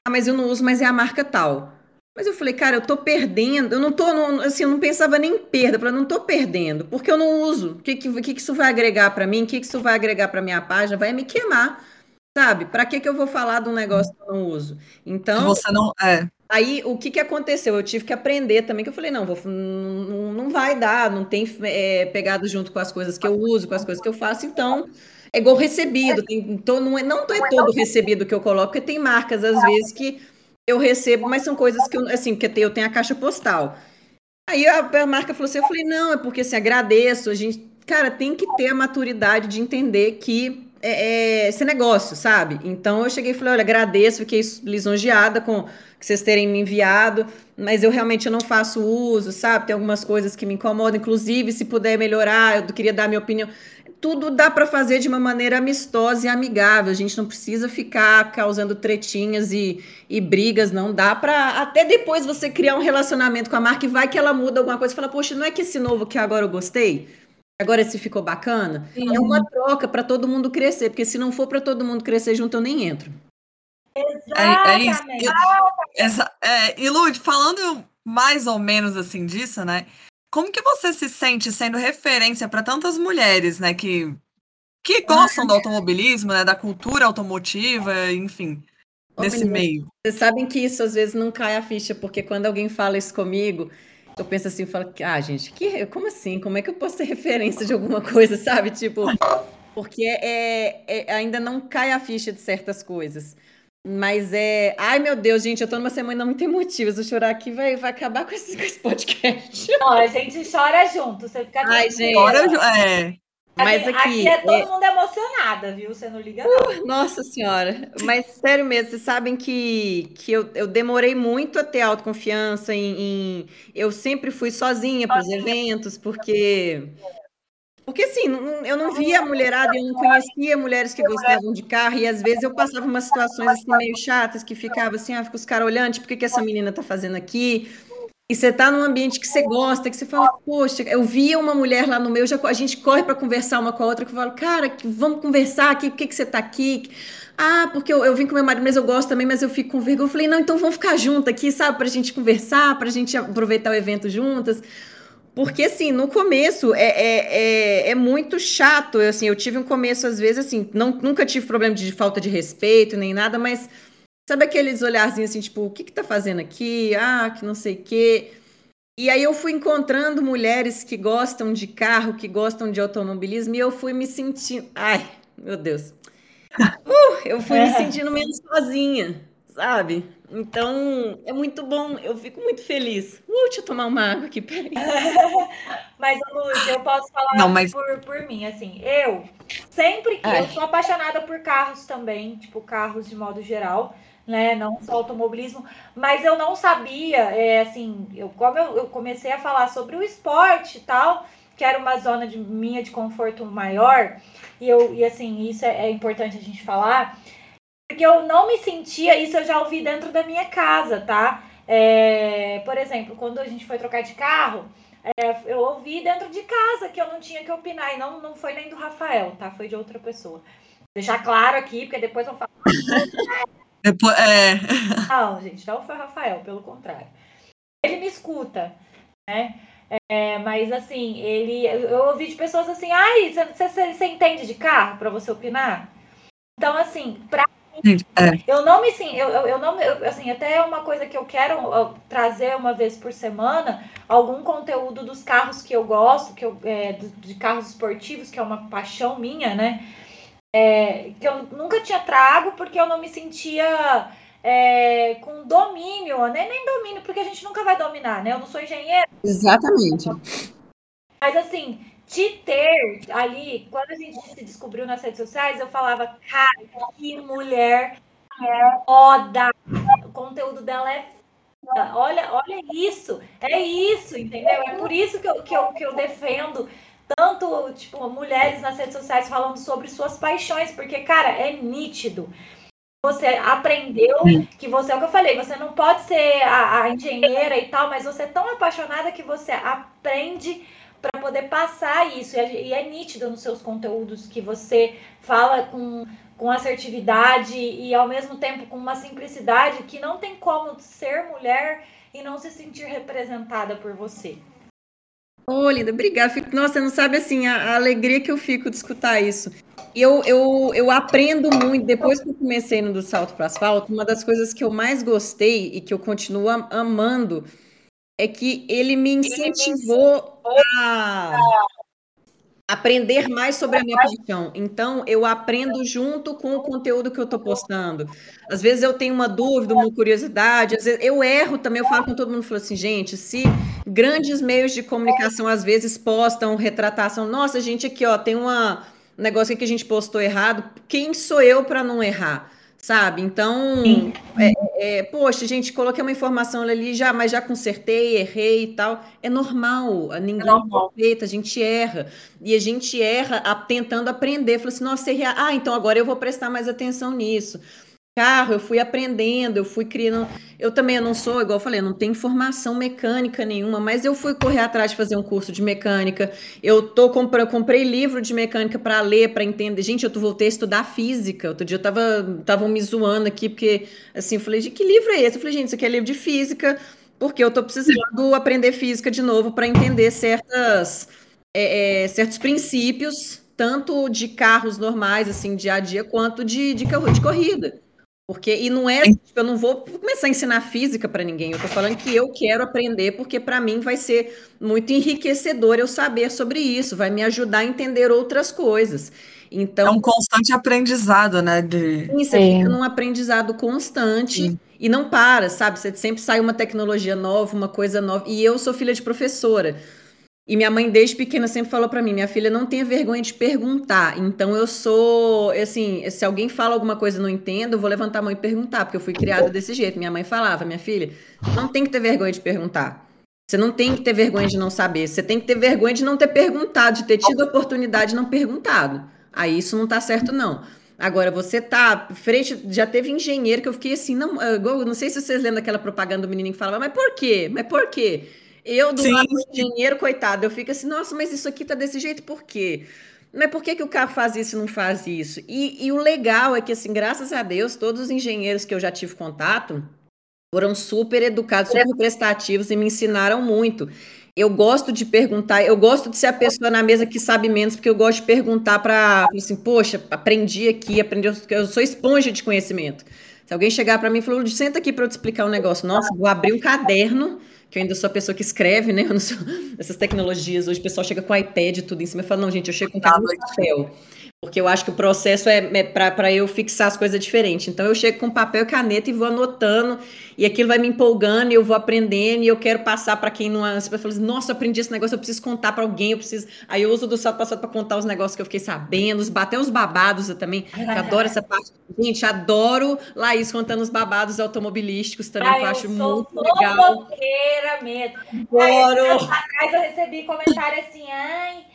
Ah, mas eu não uso, mas é a marca tal. Mas eu falei, cara, eu tô perdendo. Eu não tô, não, assim, eu não pensava nem em perda. Eu falei, não tô perdendo, porque eu não uso. O que, que, que isso vai agregar para mim? O que, que isso vai agregar para minha página? Vai me queimar, sabe? Para que, que eu vou falar de um negócio que eu não uso? Então. Você não. É. Aí, o que, que aconteceu? Eu tive que aprender também, que eu falei, não, vou, não, não vai dar, não tem é, pegado junto com as coisas que eu uso, com as coisas que eu faço, então é igual recebido, tem, tô, não, é, não é todo recebido que eu coloco, porque tem marcas, às vezes, que eu recebo, mas são coisas que eu, assim, porque eu tenho a caixa postal. Aí a, marca falou assim, eu falei, não, é porque assim, agradeço, a gente, cara, tem que ter a maturidade de entender que é, é esse negócio, sabe? Então eu cheguei e falei, olha, agradeço, fiquei lisonjeada com que vocês terem me enviado, mas eu realmente não faço uso, sabe? Tem algumas coisas que me incomodam, inclusive se puder melhorar, eu queria dar minha opinião tudo dá para fazer de uma maneira amistosa e amigável. A gente não precisa ficar causando tretinhas e, e brigas, não. Dá para até depois você criar um relacionamento com a marca e vai que ela muda alguma coisa e fala, poxa, não é que esse novo que agora eu gostei? Agora esse ficou bacana? Sim. É uma troca para todo mundo crescer, porque se não for para todo mundo crescer junto, eu nem entro. É, é isso. Essa, é, e Lud, falando mais ou menos assim disso, né? Como que você se sente sendo referência para tantas mulheres, né, que, que gostam do automobilismo, né, da cultura automotiva, enfim, nesse meio? Vocês sabem que isso às vezes não cai a ficha, porque quando alguém fala isso comigo, eu penso assim, falo, ah, gente, que, como assim? Como é que eu posso ser referência de alguma coisa, sabe? Tipo, porque é, é, ainda não cai a ficha de certas coisas. Mas é. Ai, meu Deus, gente, eu tô numa semana muito emotiva. Se eu chorar aqui, vai, vai acabar com esse, com esse podcast. Não, a gente chora junto. Você fica Ai, gente. Chora, é. Mas aqui, aqui é todo é... mundo emocionada, viu? Você não liga, não. Uh, nossa Senhora. Mas sério mesmo, vocês sabem que, que eu, eu demorei muito a ter autoconfiança em, em... Eu sempre fui sozinha para os eventos, porque porque assim, eu não via mulherada, eu não conhecia mulheres que gostavam de carro, e às vezes eu passava umas situações assim meio chatas, que ficava assim, ah, fica os caras olhando, tipo, o que, que essa menina tá fazendo aqui? E você tá num ambiente que você gosta, que você fala, poxa, eu via uma mulher lá no meu, já, a gente corre para conversar uma com a outra, que eu falo, cara, vamos conversar aqui, por que, que você tá aqui? Ah, porque eu, eu vim com meu marido, mas eu gosto também, mas eu fico com vergonha. Eu falei, não, então vamos ficar junto aqui, sabe, pra gente conversar, pra gente aproveitar o evento juntas. Porque, assim, no começo é, é, é, é, muito chato. Eu, assim, eu tive um começo, às vezes, assim, não, nunca tive problema de falta de respeito nem nada, mas sabe aqueles olharzinhos assim, tipo, o que que tá fazendo aqui? Ah, que não sei o quê. E aí eu fui encontrando mulheres que gostam de carro, que gostam de automobilismo, e eu fui me sentindo. Ai, meu Deus. Uh, eu fui me sentindo menos sozinha, sabe? Então, é muito bom, eu fico muito feliz. Uh, deixa eu tomar uma água aqui, peraí. mas, Luz, eu posso falar Não, mas... por, por mim, assim, eu sempre que eu sou apaixonada por carros também, tipo, carros de modo geral, né? Não só automobilismo, mas eu não sabia, é, assim, eu, como eu, eu comecei a falar sobre o esporte e tal, que era uma zona de minha de conforto maior, e eu, e assim, isso é, é importante a gente falar porque eu não me sentia, isso eu já ouvi dentro da minha casa, tá? É, por exemplo, quando a gente foi trocar de carro, é, eu ouvi dentro de casa que eu não tinha que opinar, e não, não foi nem do Rafael, tá? Foi de outra pessoa. Deixar claro aqui, porque depois eu falo. Depois, é... Não, gente, não foi o Rafael, pelo contrário. Ele me escuta, né? É, mas assim, ele. Eu ouvi de pessoas assim, ai, você entende de carro para você opinar? Então, assim, pra é. Eu não me sim, eu, eu, eu não eu, assim, até uma coisa que eu quero trazer uma vez por semana, algum conteúdo dos carros que eu gosto, que eu, é, de carros esportivos, que é uma paixão minha, né? É, que eu nunca tinha trago porque eu não me sentia é, com domínio, nem, nem domínio, porque a gente nunca vai dominar, né? Eu não sou engenheiro. Exatamente. Mas assim, de ter ali, quando a gente se descobriu nas redes sociais, eu falava, cara, que mulher foda. O conteúdo dela é Olha, olha isso, é isso, entendeu? É por isso que eu, que eu, que eu defendo tanto, tipo, mulheres nas redes sociais falando sobre suas paixões, porque, cara, é nítido. Você aprendeu que você, é o que eu falei, você não pode ser a, a engenheira e tal, mas você é tão apaixonada que você aprende para poder passar isso. E é nítido nos seus conteúdos que você fala com, com assertividade e ao mesmo tempo com uma simplicidade que não tem como ser mulher e não se sentir representada por você. Ô, oh, linda, obrigada. Nossa, você não sabe assim a, a, alegria que eu fico de escutar isso. Eu, eu, eu aprendo muito. Depois que eu comecei no do salto para asfalto, uma das coisas que eu mais gostei e que eu continuo amando é que ele me incentivou a aprender mais sobre a minha paixão. Então, eu aprendo junto com o conteúdo que eu estou postando. Às vezes eu tenho uma dúvida, uma curiosidade, às vezes eu erro também, eu falo com todo mundo, falo assim, gente, se grandes meios de comunicação às vezes postam retratação, nossa, gente, aqui, ó, tem uma, um negócio que a gente postou errado, quem sou eu para não errar? Sabe? Então, é, é, poxa, gente, coloquei uma informação ali já, mas já consertei, errei e tal. É normal, ninguém é normal. é perfeito, a gente erra. E a gente erra a, tentando aprender. Falei assim, nossa, errei. Ah, então agora eu vou prestar mais atenção nisso carro, eu fui aprendendo, eu fui criando. Eu também não sou, igual eu falei, não tenho formação mecânica nenhuma, mas eu fui correr atrás de fazer um curso de mecânica. Eu tô comprando, comprei livro de mecânica para ler, para entender. Gente, eu voltei a estudar física. Outro dia eu tava, me zoando aqui, porque assim, eu falei, de que livro é esse? Eu falei, gente, isso aqui é livro de física, porque eu tô precisando aprender física de novo para entender certas, é, é, certos princípios tanto de carros normais, assim, dia a dia, quanto de, de, de corrida. Porque, e não é, tipo, eu não vou começar a ensinar física para ninguém, eu tô falando que eu quero aprender, porque para mim vai ser muito enriquecedor eu saber sobre isso, vai me ajudar a entender outras coisas. Então, é um constante aprendizado, né? De... Sim, você fica num aprendizado constante sim. e não para, sabe? Você sempre sai uma tecnologia nova, uma coisa nova. E eu sou filha de professora. E minha mãe, desde pequena, sempre falou para mim: minha filha, não tenha vergonha de perguntar. Então, eu sou, assim, se alguém fala alguma coisa e não entendo, eu vou levantar a mão e perguntar, porque eu fui criada desse jeito. Minha mãe falava: minha filha, não tem que ter vergonha de perguntar. Você não tem que ter vergonha de não saber. Você tem que ter vergonha de não ter perguntado, de ter tido a oportunidade de não perguntado. Aí isso não tá certo, não. Agora, você tá frente. Já teve engenheiro que eu fiquei assim, não, eu não sei se vocês lembram daquela propaganda do menininho que falava, mas por quê? Mas por quê? Eu, do Sim. lado do engenheiro, coitado, eu fico assim, nossa, mas isso aqui tá desse jeito, por quê? Mas por que, que o carro faz isso e não faz isso? E, e o legal é que, assim, graças a Deus, todos os engenheiros que eu já tive contato foram super educados, super prestativos e me ensinaram muito. Eu gosto de perguntar, eu gosto de ser a pessoa na mesa que sabe menos, porque eu gosto de perguntar para, assim, poxa, aprendi aqui, aprendi, eu sou esponja de conhecimento. Se alguém chegar para mim e falar, senta aqui para eu te explicar um negócio, nossa, vou abrir um caderno que eu ainda sou a pessoa que escreve, né? Eu não sou... Essas tecnologias, hoje o pessoal chega com iPad e tudo em cima e fala, não, gente, eu chego com um papel. Porque eu acho que o processo é, é para eu fixar as coisas diferentes. Então eu chego com papel e caneta e vou anotando, e aquilo vai me empolgando, e eu vou aprendendo, e eu quero passar para quem não. Você vai falar assim, nossa, eu aprendi esse negócio, eu preciso contar para alguém, eu preciso. Aí eu uso do salto passado para contar os negócios que eu fiquei sabendo, os, até os babados eu também. Eu adoro essa parte. Gente, adoro Laís contando os babados automobilísticos também, Ai, que eu acho muito legal. mesmo. Adoro. Aí, atrás eu recebi comentário assim, ai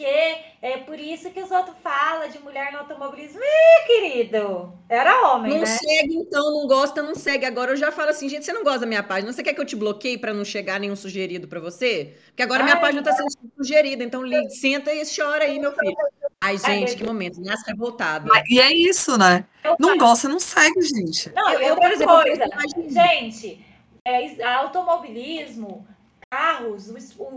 porque é por isso que os outros falam de mulher no automobilismo. Ih, querido, era homem, não né? segue, então, não gosta, não segue. Agora eu já falo assim, gente, você não gosta da minha página, você quer que eu te bloqueie para não chegar nenhum sugerido para você? Porque agora Ai, minha página está sendo sugerida, então senta e chora aí, meu filho. Ai, gente, que momento, Nasce revoltado. E é isso, né? não gosta, não segue, gente. Não, eu, eu por exemplo, coisa, gente, é, automobilismo carros,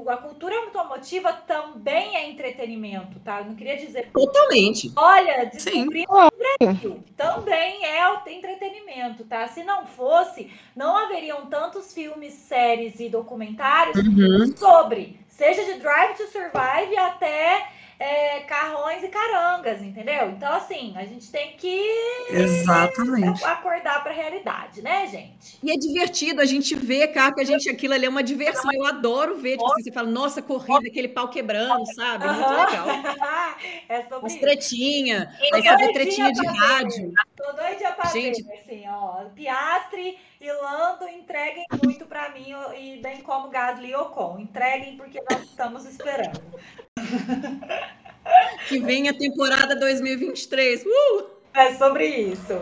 a cultura automotiva também é entretenimento, tá? Eu não queria dizer. Totalmente. Olha, descobrindo o Brasil também é entretenimento, tá? Se não fosse, não haveriam tantos filmes, séries e documentários uhum. sobre, seja de Drive to Survive até é, carrões e carangas, entendeu? Então, assim, a gente tem que Exatamente. acordar para a realidade, né, gente? E é divertido a gente ver, cara, que a gente aquilo ali é uma diversão. Eu adoro ver, tipo, assim, você fala, nossa, corrida, aquele pau quebrando, sabe? Muito legal. é sobre As tretinhas, aí fazer tretinha de rádio. Tô doida pra gente... ver, assim, ó. Piastre e Lando entreguem muito para mim e bem como Gasly e Ocon. Entreguem porque nós estamos esperando. que vem a temporada 2023. Uh! É sobre isso.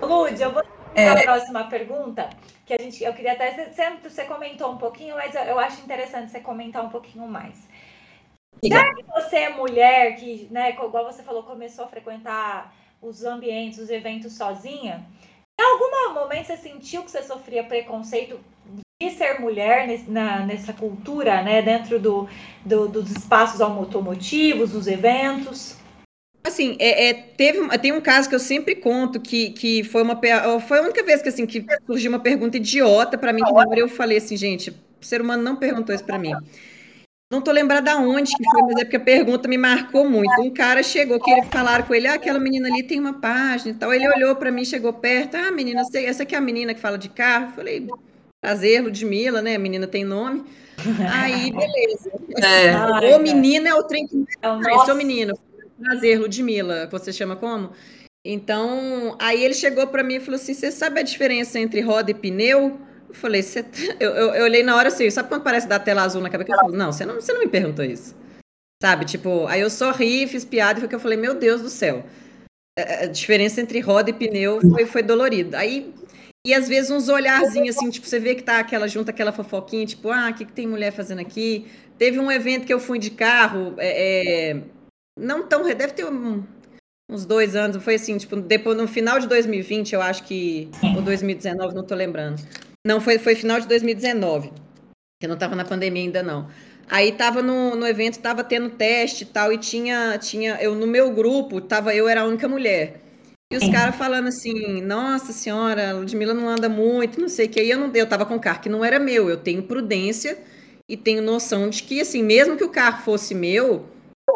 Lud, eu vou é... a próxima pergunta, que a gente, eu queria até, sempre você comentou um pouquinho, mas eu, eu acho interessante você comentar um pouquinho mais. Já que você é mulher, que, né, igual você falou, começou a frequentar os ambientes, os eventos sozinha, em algum momento você sentiu que você sofria preconceito de ser mulher nesse, na, nessa cultura, né, dentro do, do, dos espaços automotivos, dos eventos? Assim, é, é, teve, tem um caso que eu sempre conto que, que foi uma foi a única vez que assim que surgiu uma pergunta idiota para mim que eu falei assim, gente, o ser humano não perguntou isso para mim. Não tô lembrada aonde que foi, mas é porque a pergunta me marcou muito. Um cara chegou, que ele falaram com ele, ah, aquela menina ali tem uma página e tal. Ele olhou para mim, chegou perto, ah, menina, essa aqui é a menina que fala de carro. Eu falei, prazer, Ludmilla, né? A menina tem nome. Aí, beleza. É. Ou menina é o trem que. É sou menino. Prazer, Ludmilla. Você chama como? Então, aí ele chegou para mim e falou assim: Você sabe a diferença entre roda e pneu? Eu falei, você... Tá, eu, eu, eu, olhei na hora assim, sabe quando parece dar tela azul na cabeça? Eu falei, não, você não, você não me perguntou isso. Sabe, tipo, aí eu sorri, fiz piada e foi que eu falei, meu Deus do céu. A diferença entre roda e pneu foi, foi dolorido. Aí, e às vezes uns olharzinhos assim, tipo, você vê que tá aquela junta, aquela fofoquinha, tipo, ah, o que, que tem mulher fazendo aqui? Teve um evento que eu fui de carro, é, é, não tão, deve ter um, uns dois anos, foi assim, tipo, depois, no final de 2020, eu acho que, ou 2019, não tô lembrando. Não, foi, foi final de 2019, que não estava na pandemia ainda não. Aí tava no, no evento, tava tendo teste e tal, e tinha, tinha, eu no meu grupo, tava, eu era a única mulher. E os caras falando assim, nossa senhora, a Ludmilla não anda muito, não sei o que. Aí eu, não, eu tava com um carro que não era meu, eu tenho prudência e tenho noção de que, assim, mesmo que o carro fosse meu,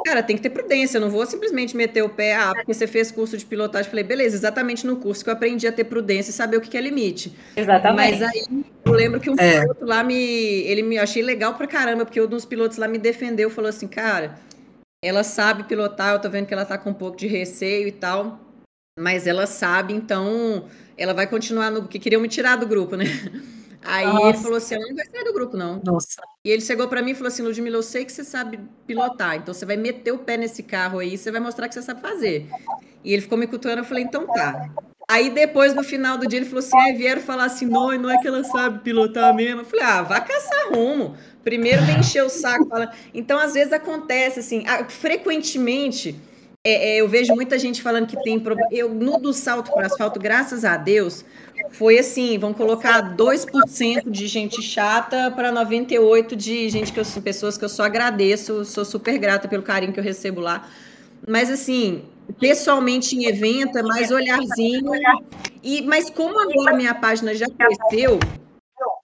Cara, tem que ter prudência, eu não vou simplesmente meter o pé, ah, porque você fez curso de pilotagem. Falei, beleza, exatamente no curso que eu aprendi a ter prudência e saber o que é limite. Exatamente. Mas aí eu lembro que um é. piloto lá me. Ele me achei legal pra caramba, porque um dos pilotos lá me defendeu, falou assim, cara, ela sabe pilotar, eu tô vendo que ela tá com um pouco de receio e tal, mas ela sabe, então ela vai continuar no. que queriam me tirar do grupo, né? Aí Nossa. ele falou assim: ela não vai sair do grupo, não. Nossa. E ele chegou para mim e falou assim: Ludmilla, eu sei que você sabe pilotar, então você vai meter o pé nesse carro aí, você vai mostrar que você sabe fazer. E ele ficou me cultuando, eu falei: então tá. Aí depois, no final do dia, ele falou assim: ah, vieram falar assim, não, não é que ela sabe pilotar mesmo. Eu falei: ah, vá caçar rumo. Primeiro vem encher o saco. Fala. Então, às vezes acontece assim, frequentemente. É, é, eu vejo muita gente falando que tem problema. Eu, no do salto para asfalto, graças a Deus, foi assim, vamos colocar 2% de gente chata para 98% de gente que eu, pessoas que eu só agradeço, sou super grata pelo carinho que eu recebo lá. Mas assim, pessoalmente em evento é mais olharzinho. E mas como agora minha página já cresceu,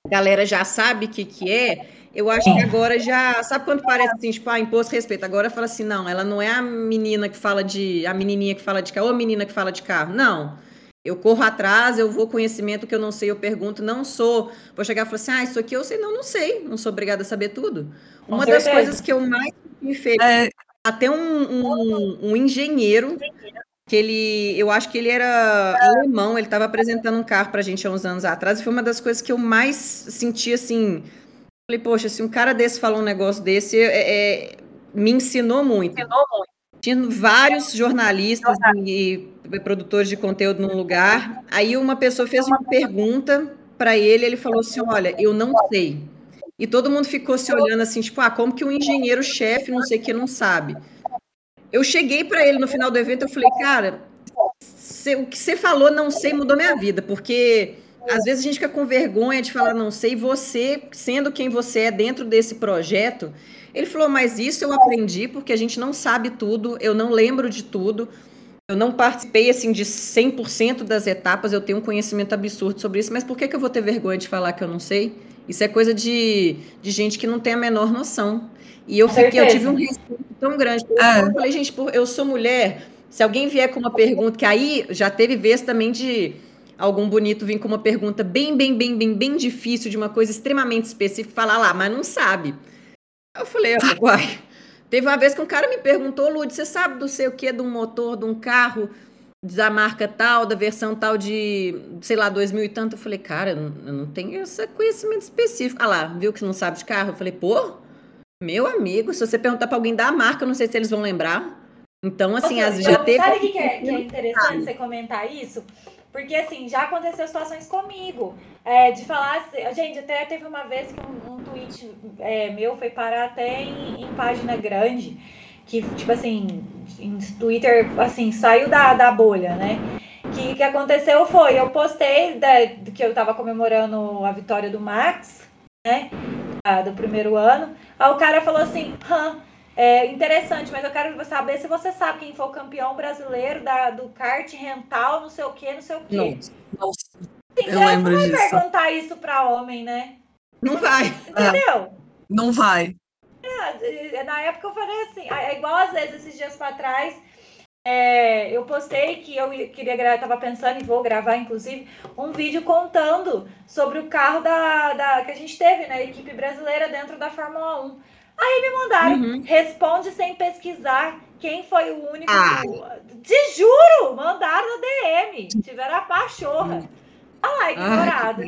a galera já sabe o que que é, eu acho que agora já, sabe quando parece assim, tipo, ah, imposto respeito. Agora fala assim, não, ela não é a menina que fala de, a menininha que fala de carro, ou a menina que fala de carro. Não. Eu corro atrás, eu vou conhecimento que eu não sei, eu pergunto, não sou. Vou chegar e falar assim: ah, isso aqui eu sei, não, não sei, não sou obrigada a saber tudo. Com Uma certeza. das coisas que eu mais me fez, é... até um, um, um, engenheiro, que ele, eu acho que ele era alemão, ele estava apresentando um carro para a gente há uns anos atrás, e foi uma das coisas que eu mais senti assim. Falei, poxa, se um cara desse falou um negócio desse, é, é, me ensinou muito. Ensinou muito. Tinha vários jornalistas e produtores de conteúdo num lugar. Aí uma pessoa fez uma pergunta para ele, ele falou assim: "Olha, eu não sei". E todo mundo ficou se olhando assim, tipo, ah, como que um engenheiro-chefe, não sei o que, não sabe? Eu cheguei para ele no final do evento, eu falei, cara, cê, o que você falou, não sei, mudou minha vida, porque às vezes a gente fica com vergonha de falar não sei, você, sendo quem você é dentro desse projeto, ele falou, mas isso eu aprendi porque a gente não sabe tudo, eu não lembro de tudo, eu não participei assim de 100% das etapas, eu tenho um conhecimento absurdo sobre isso, mas por que, que eu vou ter vergonha de falar que eu não sei? Isso é coisa de, de gente que não tem a menor noção. E eu fiquei, eu tive um respeito tão grande. Ah. Eu falei, gente, eu sou mulher. Se alguém vier com uma pergunta, que aí já teve vez também de algum bonito vir com uma pergunta bem, bem, bem, bem, bem difícil, de uma coisa extremamente específica, falar lá, mas não sabe. Eu falei, uai. Teve uma vez que um cara me perguntou, Lud, você sabe do sei o que, de um motor, de um carro? da marca tal, da versão tal de, sei lá, 2000 e tanto. Eu falei, cara, eu não, tenho esse conhecimento específico. Ah lá, viu que você não sabe de carro? Eu falei, pô, meu amigo, se você perguntar para alguém da marca, eu não sei se eles vão lembrar. Então, assim, Nossa, as, já teve. Sabe o que, que, é, que é interessante você comentar isso? Porque, assim, já aconteceu situações comigo. É, de falar. Assim, gente, até teve uma vez que um, um tweet é, meu foi parar até em, em, página grande. Que, tipo assim, em Twitter, assim, saiu da, da bolha, né? Que que aconteceu foi, eu postei da, que eu tava comemorando a vitória do Max, né? Do primeiro ano. Aí o cara falou assim, hã é interessante, mas eu quero saber se você sabe quem foi o campeão brasileiro da, do kart rental, não sei o que, não sei o que. Nossa, eu lembro não vai disso. perguntar isso para homem, né? Não vai. Entendeu? É, não vai. É, na época eu falei assim, é igual às vezes esses dias para trás, é, eu postei que eu queria gravar, tava pensando e vou gravar, inclusive, um vídeo contando sobre o carro da, da que a gente teve, né? Equipe brasileira dentro da Fórmula 1. Aí me mandaram, uhum. responde sem pesquisar quem foi o único. Ah. Te juro, mandaram no DM. Tiveram a pachorra. Olha lá, ignorado.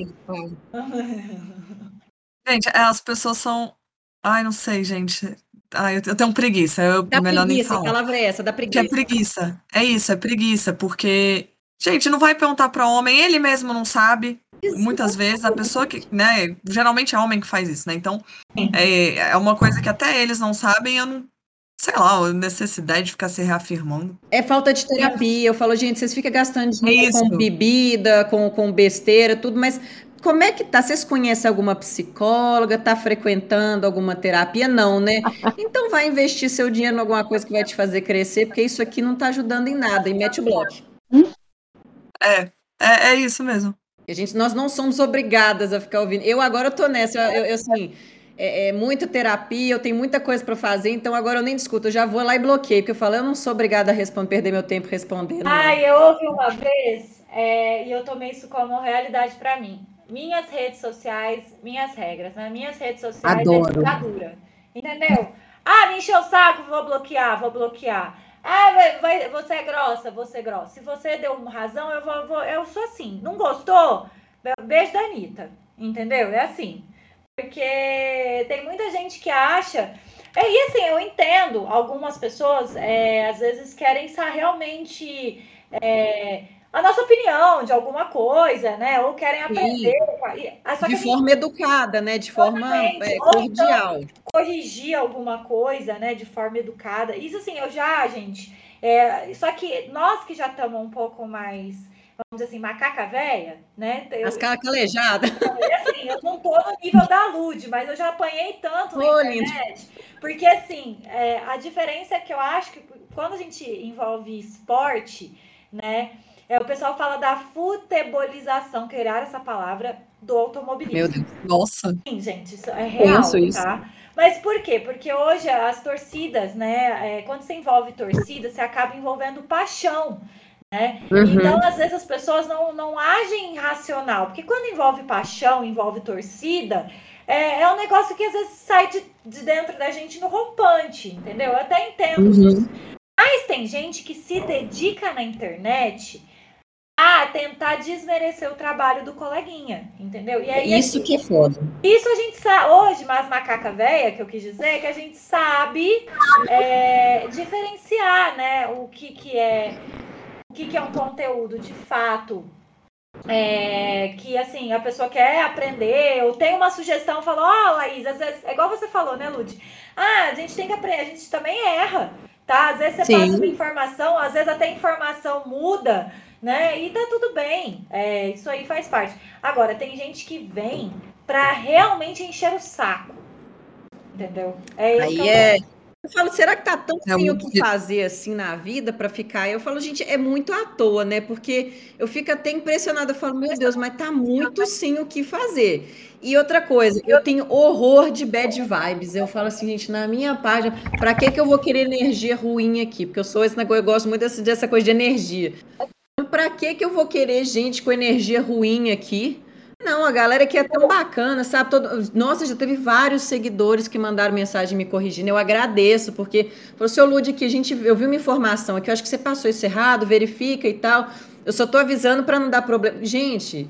gente, as pessoas são. Ai, não sei, gente. Ai, eu tenho preguiça. Eu dá melhor preguiça, nem falar. Que palavra é essa? Da preguiça. Que é preguiça. É isso, é preguiça, porque. Gente, não vai perguntar para homem, ele mesmo não sabe. Muitas vezes a pessoa que, né, geralmente é homem que faz isso, né? Então, é, é uma coisa que até eles não sabem, eu não, sei lá, necessidade de ficar se reafirmando. É falta de terapia. Eu falo, gente, vocês ficam gastando dinheiro é com bebida, com, com besteira, tudo, mas como é que tá? Vocês conhecem alguma psicóloga? Tá frequentando alguma terapia? Não, né? Então vai investir seu dinheiro em alguma coisa que vai te fazer crescer, porque isso aqui não tá ajudando em nada, e mete o bloco. É, é, é isso mesmo. A gente, nós não somos obrigadas a ficar ouvindo. Eu agora eu tô nessa, eu, eu assim, é, é, muita terapia, eu tenho muita coisa para fazer, então agora eu nem discuto, eu já vou lá e bloqueio, porque eu falo, eu não sou obrigada a responder, perder meu tempo respondendo. Ai, eu ouvi uma vez é, e eu tomei isso como realidade para mim. Minhas redes sociais, minhas regras, né? Minhas redes sociais Adoro. é ditadura. Entendeu? Ah, me encheu o saco, vou bloquear, vou bloquear. Ah, vai, vai, você é grossa, você é grossa. Se você deu razão, eu vou, vou, eu sou assim. Não gostou? Beijo da Anitta. Entendeu? É assim. Porque tem muita gente que acha. É, e assim, eu entendo, algumas pessoas é, às vezes querem realmente é, a nossa opinião de alguma coisa, né? Ou querem aprender. Sim. de forma gente... educada, né? De forma é, cordial. Então, corrigir alguma coisa, né? De forma educada. Isso assim, eu já, gente. É, só que nós que já estamos um pouco mais, vamos dizer assim, macaca velha, né? Eu, As caras calejadas. Assim, eu não tô no nível da Lud, mas eu já apanhei tanto na internet. Lindo. Porque assim, é, a diferença é que eu acho que quando a gente envolve esporte, né? É, o pessoal fala da futebolização, criar essa palavra do automobilismo. Meu Deus, nossa. Sim, gente, isso é real, isso. tá? Mas por quê? Porque hoje as torcidas, né? É, quando você envolve torcida, você acaba envolvendo paixão. Né? Uhum. Então, às vezes, as pessoas não, não agem racional, porque quando envolve paixão, envolve torcida, é, é um negócio que às vezes sai de, de dentro da gente no rompante, entendeu? Eu até entendo uhum. isso. Mas tem gente que se dedica na internet a tentar desmerecer o trabalho do coleguinha, entendeu? E aí, isso que é foda. Isso a gente sabe, hoje, mas macaca velha, que eu quis dizer, que a gente sabe é, diferenciar, né, o que que é, o que que é um conteúdo de fato, é, que assim, a pessoa quer aprender, ou tem uma sugestão, fala, ó, oh, Laís, às vezes, é igual você falou, né, Lud? Ah, a gente tem que aprender, a gente também erra, tá? Às vezes você Sim. passa uma informação, às vezes até a informação muda, né? E tá tudo bem. É, isso aí faz parte. Agora, tem gente que vem para realmente encher o saco. Entendeu? É aí é. Eu falo, será que tá tão é sem o que fazer assim na vida para ficar? Eu falo, gente, é muito à toa, né? Porque eu fico até impressionada. Eu falo, meu Deus, mas tá muito sem o que fazer. E outra coisa, eu tenho horror de bad vibes. Eu falo assim, gente, na minha página, para que que eu vou querer energia ruim aqui? Porque eu sou esse negócio, eu gosto muito dessa, dessa coisa de energia. Para que que eu vou querer gente com energia ruim aqui? Não, a galera que é tão bacana, sabe? Todo... Nossa, já teve vários seguidores que mandaram mensagem me corrigindo. Eu agradeço, porque falou, seu Lud, que a gente, eu vi uma informação aqui, eu acho que você passou isso errado, verifica e tal. Eu só tô avisando para não dar problema. Gente,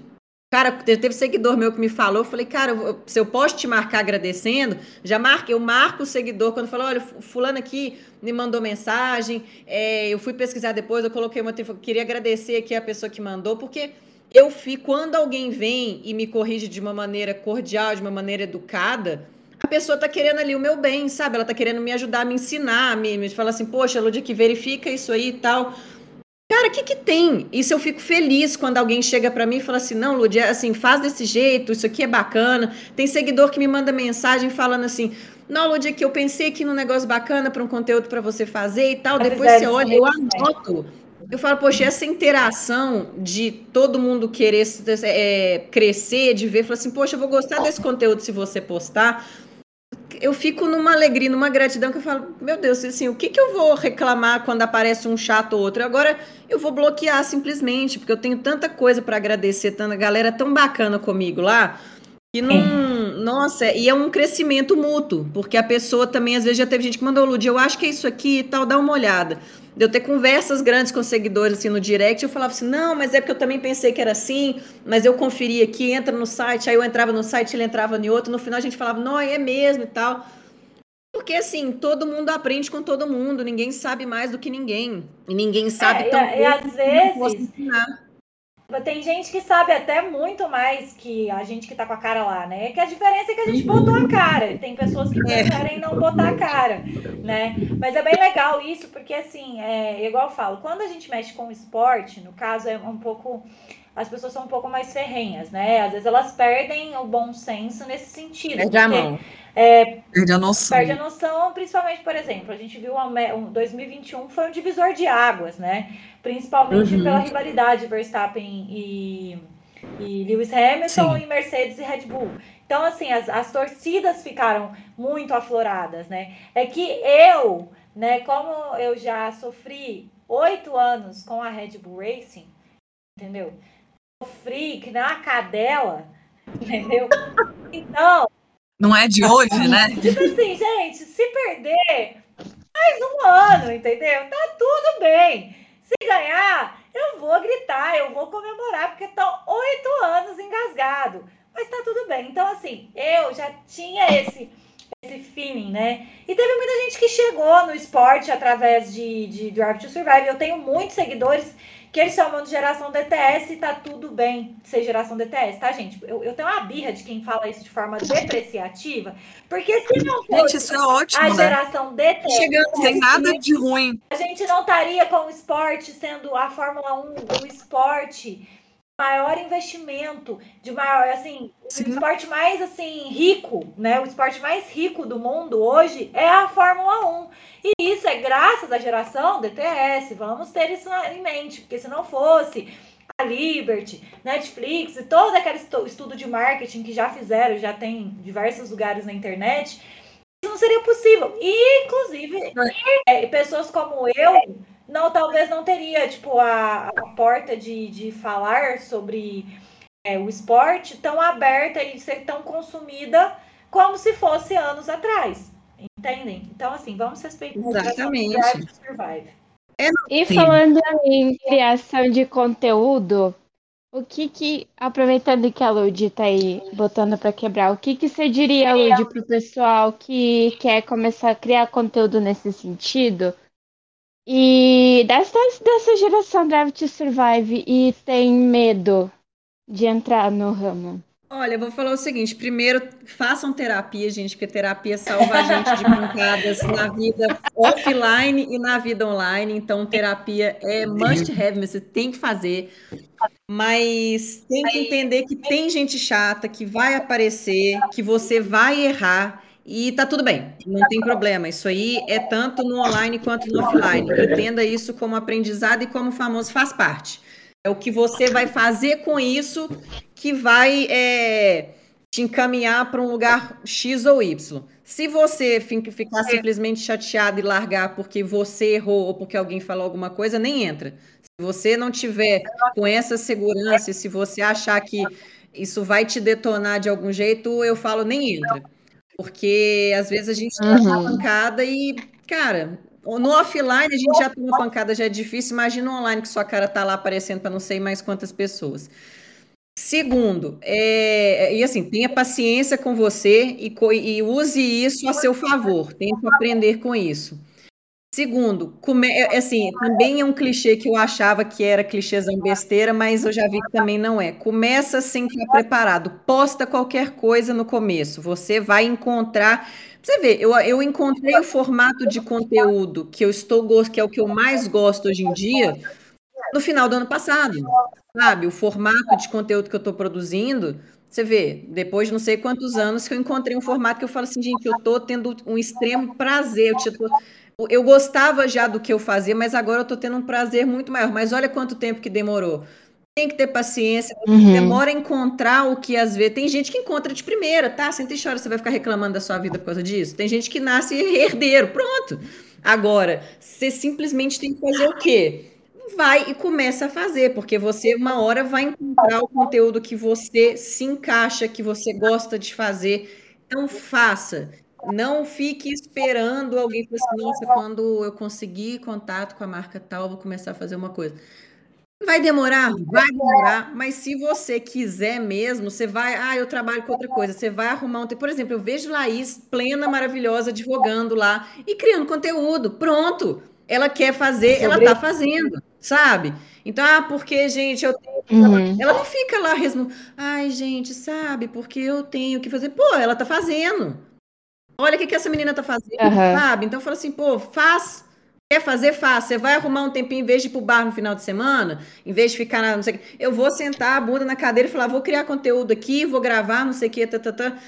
Cara, teve seguidor meu que me falou, eu falei, cara, se eu posso te marcar agradecendo, já marque, eu marco o seguidor quando falou, olha, fulano aqui me mandou mensagem, é, eu fui pesquisar depois, eu coloquei uma, queria agradecer aqui a pessoa que mandou, porque eu fico, quando alguém vem e me corrige de uma maneira cordial, de uma maneira educada, a pessoa tá querendo ali o meu bem, sabe? Ela tá querendo me ajudar, me ensinar, me, me falar assim, poxa, Ludi, que verifica isso aí e tal. Cara, o que que tem? Isso eu fico feliz quando alguém chega para mim e fala assim, não, Lud, é assim, faz desse jeito, isso aqui é bacana. Tem seguidor que me manda mensagem falando assim, não, Lud, que eu pensei aqui num negócio bacana para um conteúdo para você fazer e tal. Depois você olha, eu anoto. Eu falo, poxa, essa interação de todo mundo querer é, crescer, de ver, falar assim, poxa, eu vou gostar desse conteúdo se você postar eu fico numa alegria, numa gratidão que eu falo, meu Deus, assim, o que, que eu vou reclamar quando aparece um chato ou outro? Agora eu vou bloquear simplesmente, porque eu tenho tanta coisa para agradecer, tanta galera tão bacana comigo lá, que não. Nossa, e é um crescimento mútuo, porque a pessoa também, às vezes, já teve gente que mandou, Lud, eu acho que é isso aqui e tal, dá uma olhada eu ter conversas grandes com seguidores assim no direct, eu falava assim, não, mas é porque eu também pensei que era assim, mas eu conferi aqui, entra no site, aí eu entrava no site, ele entrava em outro, no final a gente falava, não, é mesmo e tal. Porque assim, todo mundo aprende com todo mundo, ninguém sabe mais do que ninguém. E ninguém sabe é, tão e, e às vezes tem gente que sabe até muito mais que a gente que tá com a cara lá, né? Que a diferença é que a gente botou a cara. Tem pessoas que é. preferem não botar a cara, né? Mas é bem legal isso, porque assim, é igual eu falo, quando a gente mexe com esporte, no caso é um pouco as pessoas são um pouco mais ferrenhas, né? Às vezes elas perdem o bom senso nesse sentido. Perde a mão. É, perde a noção. Perde a noção, principalmente, por exemplo, a gente viu um 2021 foi um divisor de águas, né? Principalmente uhum. pela rivalidade Verstappen e, e Lewis Hamilton Sim. e Mercedes e Red Bull. Então, assim, as, as torcidas ficaram muito afloradas, né? É que eu, né, como eu já sofri oito anos com a Red Bull Racing, entendeu? Sofri que nem uma cadela, entendeu? Então, não é de hoje, né? Tipo assim, gente, se perder, mais um ano, entendeu? Tá tudo bem. Se ganhar, eu vou gritar, eu vou comemorar, porque estão oito anos engasgado. Mas tá tudo bem. Então, assim, eu já tinha esse esse feeling, né? E teve muita gente que chegou no esporte através de, de Drive to Survive. Eu tenho muitos seguidores que eles chamam de geração DTS e tá tudo bem ser geração DTS, tá, gente? Eu, eu tenho uma birra de quem fala isso de forma depreciativa, porque se não fosse gente, isso é ótimo, a né? geração DTS... Chegando sem nada de ruim. A gente não estaria com o esporte sendo a Fórmula 1, o esporte maior investimento, de maior, assim, Sim. o esporte mais, assim, rico, né? O esporte mais rico do mundo hoje é a Fórmula 1. E isso é graças à geração DTS, vamos ter isso em mente, porque se não fosse a Liberty, Netflix e todo aquele estudo de marketing que já fizeram, já tem diversos lugares na internet, isso não seria possível. E, inclusive, é, pessoas como eu não, talvez não teria, tipo, a, a porta de, de falar sobre é, o esporte tão aberta e ser tão consumida como se fosse anos atrás. Entendem? Então, assim, vamos respeitar Exatamente. É, e falando em criação de conteúdo, o que que, aproveitando que a Lud tá aí botando para quebrar, o que que você diria, Lud, pro pessoal que quer começar a criar conteúdo nesse sentido? E dessa, dessa geração to Survive e tem medo de entrar no ramo? Olha, eu vou falar o seguinte: primeiro, façam terapia, gente, porque terapia salva a gente de pancadas na vida offline e na vida online. Então, terapia é must have, você tem que fazer. Mas tem que entender que tem gente chata que vai aparecer, que você vai errar. E tá tudo bem, não tem problema. Isso aí é tanto no online quanto no offline. Entenda isso como aprendizado e como famoso faz parte. É o que você vai fazer com isso que vai é, te encaminhar para um lugar X ou Y. Se você ficar simplesmente chateado e largar porque você errou ou porque alguém falou alguma coisa, nem entra. Se você não tiver com essa segurança, se você achar que isso vai te detonar de algum jeito, eu falo, nem entra. Porque às vezes a gente uhum. pancada e, cara, no offline a gente já toma pancada, já é difícil. Imagina online que sua cara tá lá aparecendo para não sei mais quantas pessoas. Segundo, é, e assim, tenha paciência com você e, e use isso a seu favor. Tente aprender com isso. Segundo, come, é, assim, também é um clichê que eu achava que era clichêzão besteira, mas eu já vi que também não é. Começa sem estar preparado. Posta qualquer coisa no começo. Você vai encontrar. Você vê, eu, eu encontrei o formato de conteúdo que eu estou que é o que eu mais gosto hoje em dia, no final do ano passado. Sabe? O formato de conteúdo que eu estou produzindo. Você vê, depois de não sei quantos anos que eu encontrei um formato que eu falo assim, gente, eu estou tendo um extremo prazer. Eu, tipo, eu gostava já do que eu fazia, mas agora eu estou tendo um prazer muito maior. Mas olha quanto tempo que demorou. Tem que ter paciência, uhum. demora a encontrar o que às vezes. Tem gente que encontra de primeira, tá? Senta e chora, você vai ficar reclamando da sua vida por causa disso. Tem gente que nasce herdeiro, pronto. Agora, você simplesmente tem que fazer o quê? Vai e começa a fazer, porque você uma hora vai encontrar o conteúdo que você se encaixa, que você gosta de fazer. Então faça. Não fique esperando alguém falar assim, nossa, quando eu conseguir contato com a marca tal, vou começar a fazer uma coisa. Vai demorar? Vai demorar, mas se você quiser mesmo, você vai, ah, eu trabalho com outra coisa, você vai arrumar um, por exemplo, eu vejo Laís plena, maravilhosa, advogando lá e criando conteúdo. Pronto. Ela quer fazer, ela tá fazendo, sabe? Então, ah, porque, gente, eu tenho. Uhum. Ela não fica lá resmo, ai, gente, sabe, porque eu tenho que fazer. Pô, ela tá fazendo. Olha o que, que essa menina tá fazendo, uhum. sabe? Então fala assim, pô, faz. Quer fazer, faz. Você vai arrumar um tempinho em vez de ir pro bar no final de semana, em vez de ficar na. Não sei, eu vou sentar a bunda na cadeira e falar, vou criar conteúdo aqui, vou gravar, não sei o que, tá, tá, tá.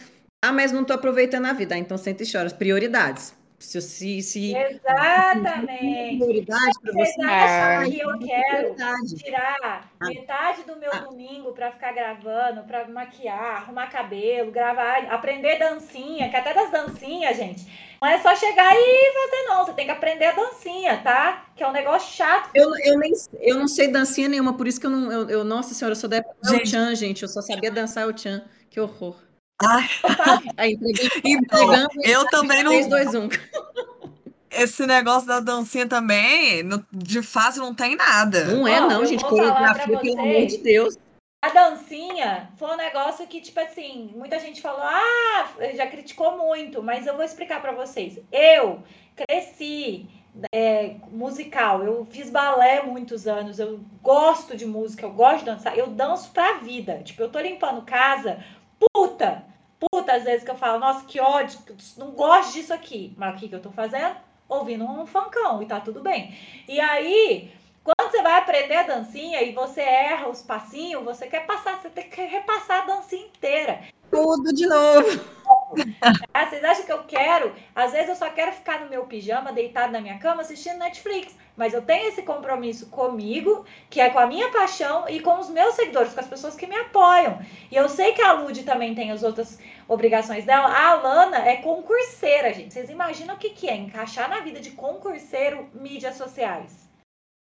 Ah, mas não tô aproveitando a vida. Ah, então senta e chora. Prioridades. Se, se, se Exatamente. Prioridade para você. achar que eu quero tirar ah. metade do meu ah. domingo para ficar gravando, para maquiar, arrumar cabelo, gravar, aprender dancinha, que até das dancinhas, gente. Não é só chegar e fazer, não. Você tem que aprender a dancinha, tá? Que é um negócio chato. Eu, eu, nem, eu não sei dancinha nenhuma, por isso que eu não. Eu, eu nossa senhora, eu sou da época do Chan, gente. Eu só sabia dançar o Chan. Que horror. Ai. então, eu também não. 3, 2, 1. Esse negócio da dancinha também, de fácil não tem nada. Não é, não, gente. Coreografia, pelo amor de Deus. A dancinha foi um negócio que, tipo assim, muita gente falou, ah, já criticou muito, mas eu vou explicar para vocês. Eu cresci é, musical, eu fiz balé muitos anos, eu gosto de música, eu gosto de dançar, eu danço pra vida. Tipo, eu tô limpando casa, puta, puta, às vezes que eu falo, nossa, que ódio, não gosto disso aqui. Mas o que, que eu tô fazendo? Ouvindo um funkão e tá tudo bem. E aí, quando você vai aprender a dancinha e você erra os passinhos, você quer passar, você tem que repassar a dancinha inteira. Tudo de novo. Ah, vocês acham que eu quero? Às vezes eu só quero ficar no meu pijama, deitado na minha cama, assistindo Netflix. Mas eu tenho esse compromisso comigo, que é com a minha paixão e com os meus seguidores, com as pessoas que me apoiam. E eu sei que a Lud também tem as outras obrigações dela. A Alana é concurseira, gente. Vocês imaginam o que, que é encaixar na vida de concurseiro mídias sociais?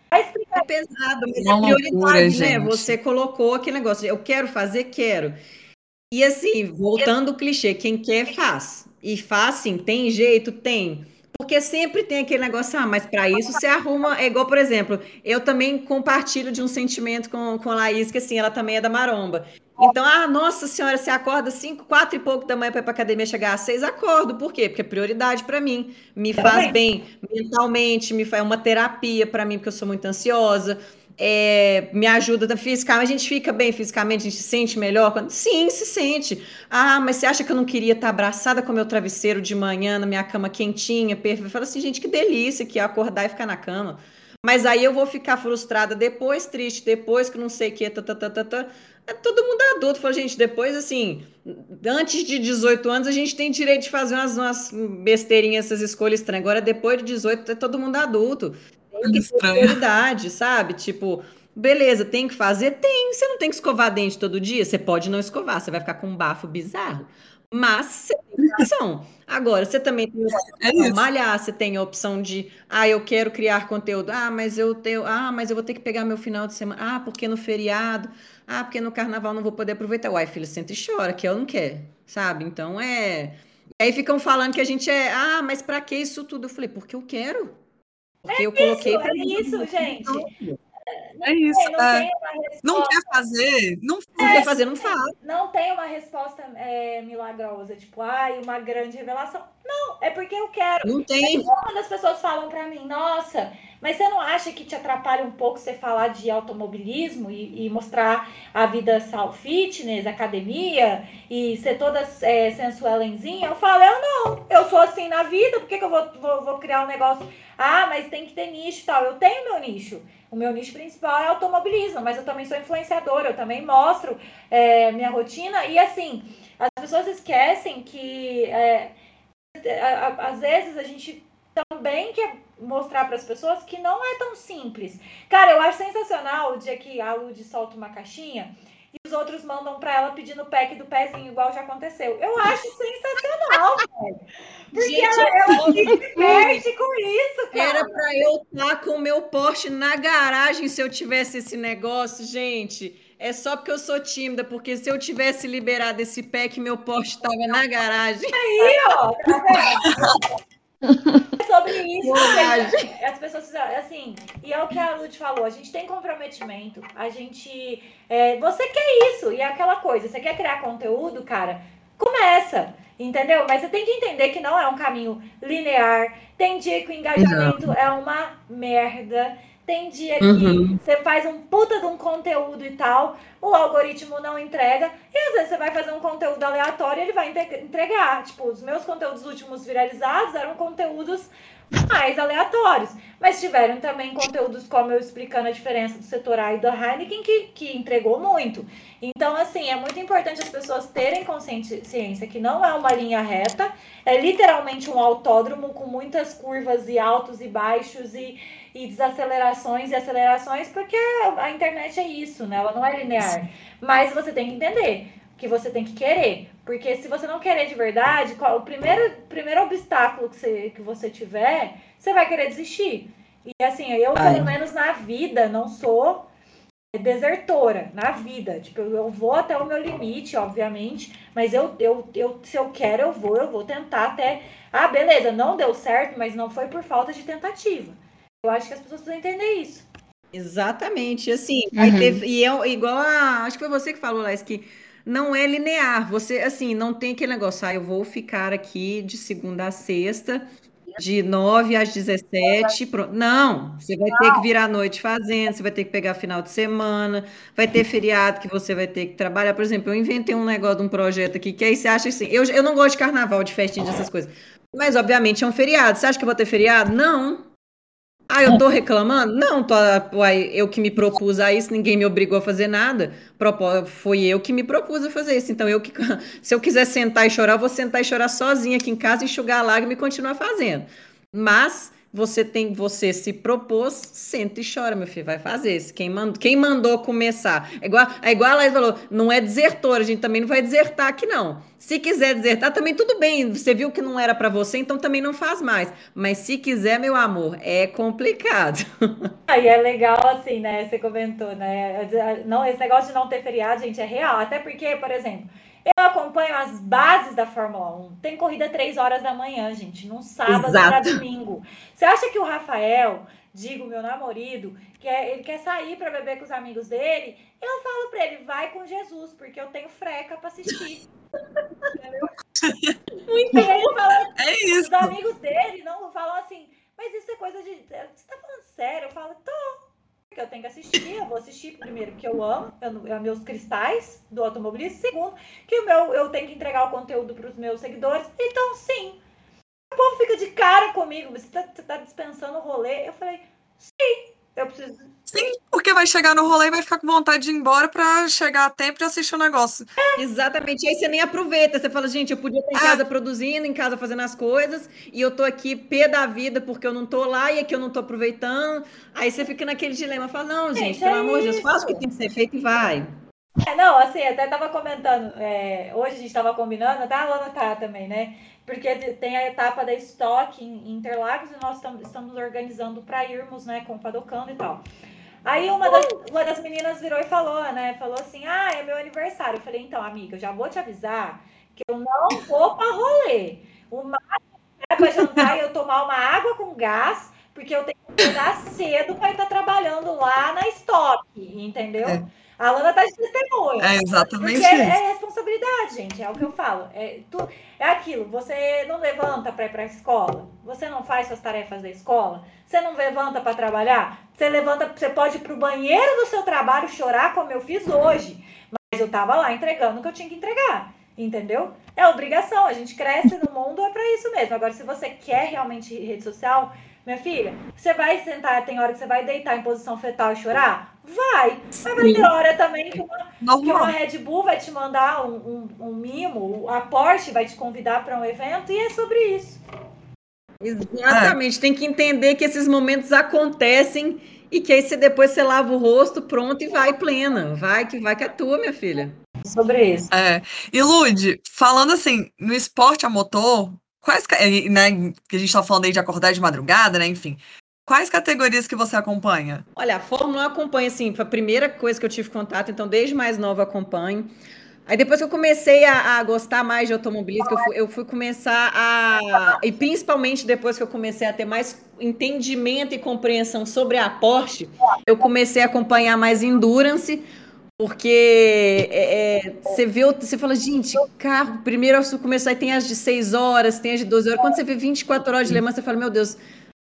Vai explicar. É pesado, mas é prioridade, loucura, né? Gente. Você colocou aquele negócio, eu quero fazer, quero. E assim, voltando ao clichê, quem quer faz. E faz sim, tem jeito, tem. Porque sempre tem aquele negócio, ah, mas para isso você arruma. É igual, por exemplo, eu também compartilho de um sentimento com, com a Laís, que assim, ela também é da maromba. Então, ah, nossa senhora, você acorda cinco, quatro e pouco da manhã para ir para academia chegar às seis, acordo. Por quê? Porque é prioridade para mim. Me faz bem mentalmente, me faz uma terapia para mim, porque eu sou muito ansiosa é, me ajuda fisicamente, a gente fica bem fisicamente, a gente se sente melhor? Quando... Sim, se sente. Ah, mas você acha que eu não queria estar abraçada com meu travesseiro de manhã, na minha cama quentinha, perfeita? Fala assim, gente, que delícia que é acordar e ficar na cama. Mas aí eu vou ficar frustrada depois, triste, depois que não sei o que, tá, tá, tá, tá, tá. É todo mundo adulto. Fala, gente, depois, assim, antes de 18 anos, a gente tem direito de fazer umas, umas besteirinhas, essas escolhas estranhas. Agora, depois de 18, é todo mundo adulto que ter prioridade, sabe? Tipo, beleza, tem que fazer? Tem. Você não tem que escovar dente todo dia? Você pode não escovar, você vai ficar com um bafo bizarro. Mas você tem opção. Agora, você também tem a opção é de malhar, você tem a opção de, ah, eu quero criar conteúdo. Ah, mas eu tenho, ah, mas eu vou ter que pegar meu final de semana. Ah, porque no feriado. Ah, porque no carnaval não vou poder aproveitar. Uai, filho, senta e chora, que eu não quero, sabe? Então é. Aí ficam falando que a gente é. Ah, mas pra que isso tudo? Eu falei, porque eu quero. Porque é eu coloquei isso, é isso, gente. É isso. Não, é. tem uma Não quer fazer? Não Não faz. quer fazer, não faz. não tem uma resposta é, milagrosa, tipo, ai, uma grande revelação. Não, é porque eu quero. Não tem. Quando as pessoas falam pra mim, nossa, mas você não acha que te atrapalha um pouco você falar de automobilismo e, e mostrar a vida sal fitness, academia e ser toda é, sensuelenzinha? Eu falo, eu não, eu sou assim na vida, por que, que eu vou, vou, vou criar um negócio? Ah, mas tem que ter nicho e tal. Eu tenho meu nicho. O meu nicho principal é automobilismo, mas eu também sou influenciadora, eu também mostro é, minha rotina. E assim, as pessoas esquecem que é, às vezes a gente também quer mostrar para as pessoas que não é tão simples. Cara, eu acho sensacional o dia que a Lud solta uma caixinha e os outros mandam para ela pedindo o pack do pezinho, igual já aconteceu. Eu acho sensacional, velho. Porque Gente, ela, ela se diverte com isso, cara. Era pra eu estar com o meu Porsche na garagem se eu tivesse esse negócio, gente. É só porque eu sou tímida, porque se eu tivesse liberado esse pack, meu Porsche estava na garagem. Aí, ó, tá vendo? sobre isso, gente. as pessoas fizeram, assim, e é o que a Lud falou, a gente tem comprometimento, a gente, é, você quer isso, e é aquela coisa, você quer criar conteúdo, cara, começa, entendeu? Mas você tem que entender que não é um caminho linear, tem dia que o engajamento é uma merda, tem dia que Uhum. você faz um puta de um conteúdo e tal, o algoritmo não entrega, e às vezes você vai fazer um conteúdo aleatório e ele vai entregar. Tipo, os meus conteúdos últimos viralizados eram conteúdos mais aleatórios. Mas tiveram também conteúdos como eu explicando a diferença do setor A e da Heineken, que, que entregou muito. Então, assim, é muito importante as pessoas terem consciência que não é uma linha reta, é literalmente um autódromo com muitas curvas e altos e baixos e, e desacelerações e acelerações, porque a internet é isso, né? Ela não é linear. Mas você tem que entender que você tem que querer. Porque se você não querer de verdade, qual- o primeiro, primeiro obstáculo que você, que você tiver, você vai querer desistir. E assim, eu, Vai. pelo menos na vida, não sou desertora na vida. Tipo, eu, eu vou até o meu limite, obviamente, mas eu, eu, eu, se eu quero, eu vou, eu vou tentar até. Ah, beleza, não deu certo, mas não foi por falta de tentativa. Eu acho que as pessoas precisam entender isso. Exatamente, assim, vai Uhum. ter, e é igual a, acho que foi você que falou, Laís, que não é linear, você, assim, não tem aquele negócio, ah, eu vou ficar aqui de segunda a sexta, de 9 às 17, pronto. Não, você vai ter que virar à noite fazendo, você vai ter que pegar final de semana, vai ter feriado que você vai ter que trabalhar, por exemplo, eu inventei um negócio de um projeto aqui, que aí você acha assim, eu, eu não gosto de carnaval, de festinha, dessas coisas, mas obviamente é um feriado, você acha que eu vou ter feriado? Não, ah, eu tô reclamando? Não, tô, eu que me propus a isso, ninguém me obrigou a fazer nada. Foi eu que me propus a fazer isso. Então, eu que, se eu quiser sentar e chorar, eu vou sentar e chorar sozinha aqui em casa, enxugar a lágrima e continuar fazendo. Mas você tem, você se propôs, senta e chora, meu filho, vai fazer isso. Quem mandou, quem mandou começar? É igual, é igual a Laís falou, não é desertor, a gente também não vai desertar aqui não. Se quiser desertar, também tudo bem. Você viu que não era pra você, então também não faz mais. Mas se quiser, meu amor, é complicado. Aí é legal, assim, né? Você comentou, né? Não, esse negócio de não ter feriado, gente, é real. Até porque, por exemplo, eu acompanho as bases da Fórmula 1. Tem corrida 3 horas da manhã, gente, num sábado para domingo. Você acha que o Rafael, digo, meu namorado, que é- ele quer sair para beber com os amigos dele? Eu falo para ele, vai com Jesus, porque eu tenho freca para assistir. Muito ele fala, É isso. os amigos dele não falam assim, mas isso é coisa de. Você tá falando sério? Eu falo, tô. Porque eu tenho que assistir, eu vou assistir primeiro, porque eu amo, eu, é meus cristais do automobilismo. Segundo, que o meu, eu tenho que entregar o conteúdo para os meus seguidores. Então, sim. O povo fica de cara comigo, você tá, você tá dispensando o rolê. Eu falei, sim, eu preciso. Sim, porque vai chegar no rolê e vai ficar com vontade de ir embora pra chegar a tempo e assistir o negócio. Exatamente. E aí você nem aproveita. Você fala, gente, eu podia estar em Ah. casa produzindo, em casa fazendo as coisas, e eu tô aqui pé da vida porque eu não tô lá e aqui eu não tô aproveitando. Aí você fica naquele dilema. Fala, não, gente, Gente, pelo é amor de Deus, faça o que tem que ser feito e vai. É, não, assim, até tava comentando, é, hoje a gente tava combinando, até a Lana tá também, né? Porque tem a etapa da estoque em Interlagos e nós tam- estamos organizando para irmos, né, com o Padocando e tal. Aí uma das, uma das meninas virou e falou, né? Falou assim: ah, é meu aniversário. Eu falei, então, amiga, eu já vou te avisar que eu não vou para rolê. O máximo é para jantar e eu tomar uma água com gás, porque eu tenho que acordar cedo para estar trabalhando lá na estoque, entendeu? É. A Lana tá de testemunha. É exatamente Porque é, é, responsabilidade, gente. É o que eu falo. É, tu, é aquilo. Você não levanta para ir para a escola. Você não faz suas tarefas da escola. Você não levanta para trabalhar. Você levanta, você pode ir pro banheiro do seu trabalho chorar como eu fiz hoje. Mas eu tava lá entregando o que eu tinha que entregar. Entendeu? É obrigação. A gente cresce no mundo é para isso mesmo. Agora, se você quer realmente rede social, minha filha, você vai sentar, tem hora que você vai deitar em posição fetal e chorar? Vai. Mas vai ter hora também que uma, que uma Red Bull vai te mandar um, um, um mimo, a Porsche vai te convidar para um evento e é sobre isso. Exatamente. É. Tem que entender que esses momentos acontecem e que aí você depois você lava o rosto, pronto e vai plena. Vai que vai que é tua, minha filha. Sobre isso. É. E Lude, falando assim, no esporte a motor, quais, né, que a gente tá falando aí de acordar de madrugada, né, enfim, Quais categorias que você acompanha? Olha, a Fórmula 1 eu acompanho, assim, foi a primeira coisa que eu tive contato, então desde mais nova acompanho. Aí depois que eu comecei a, a gostar mais de automobilismo, eu eu fui, começar a. E principalmente depois que eu comecei a ter mais entendimento e compreensão sobre a Porsche, eu comecei a acompanhar mais Endurance, porque é, é, você vê, você fala, gente, carro, primeiro começou, aí tem as de 6 horas, tem as de 12 horas. Quando você vê 24 horas de Le Mans, você fala, meu Deus,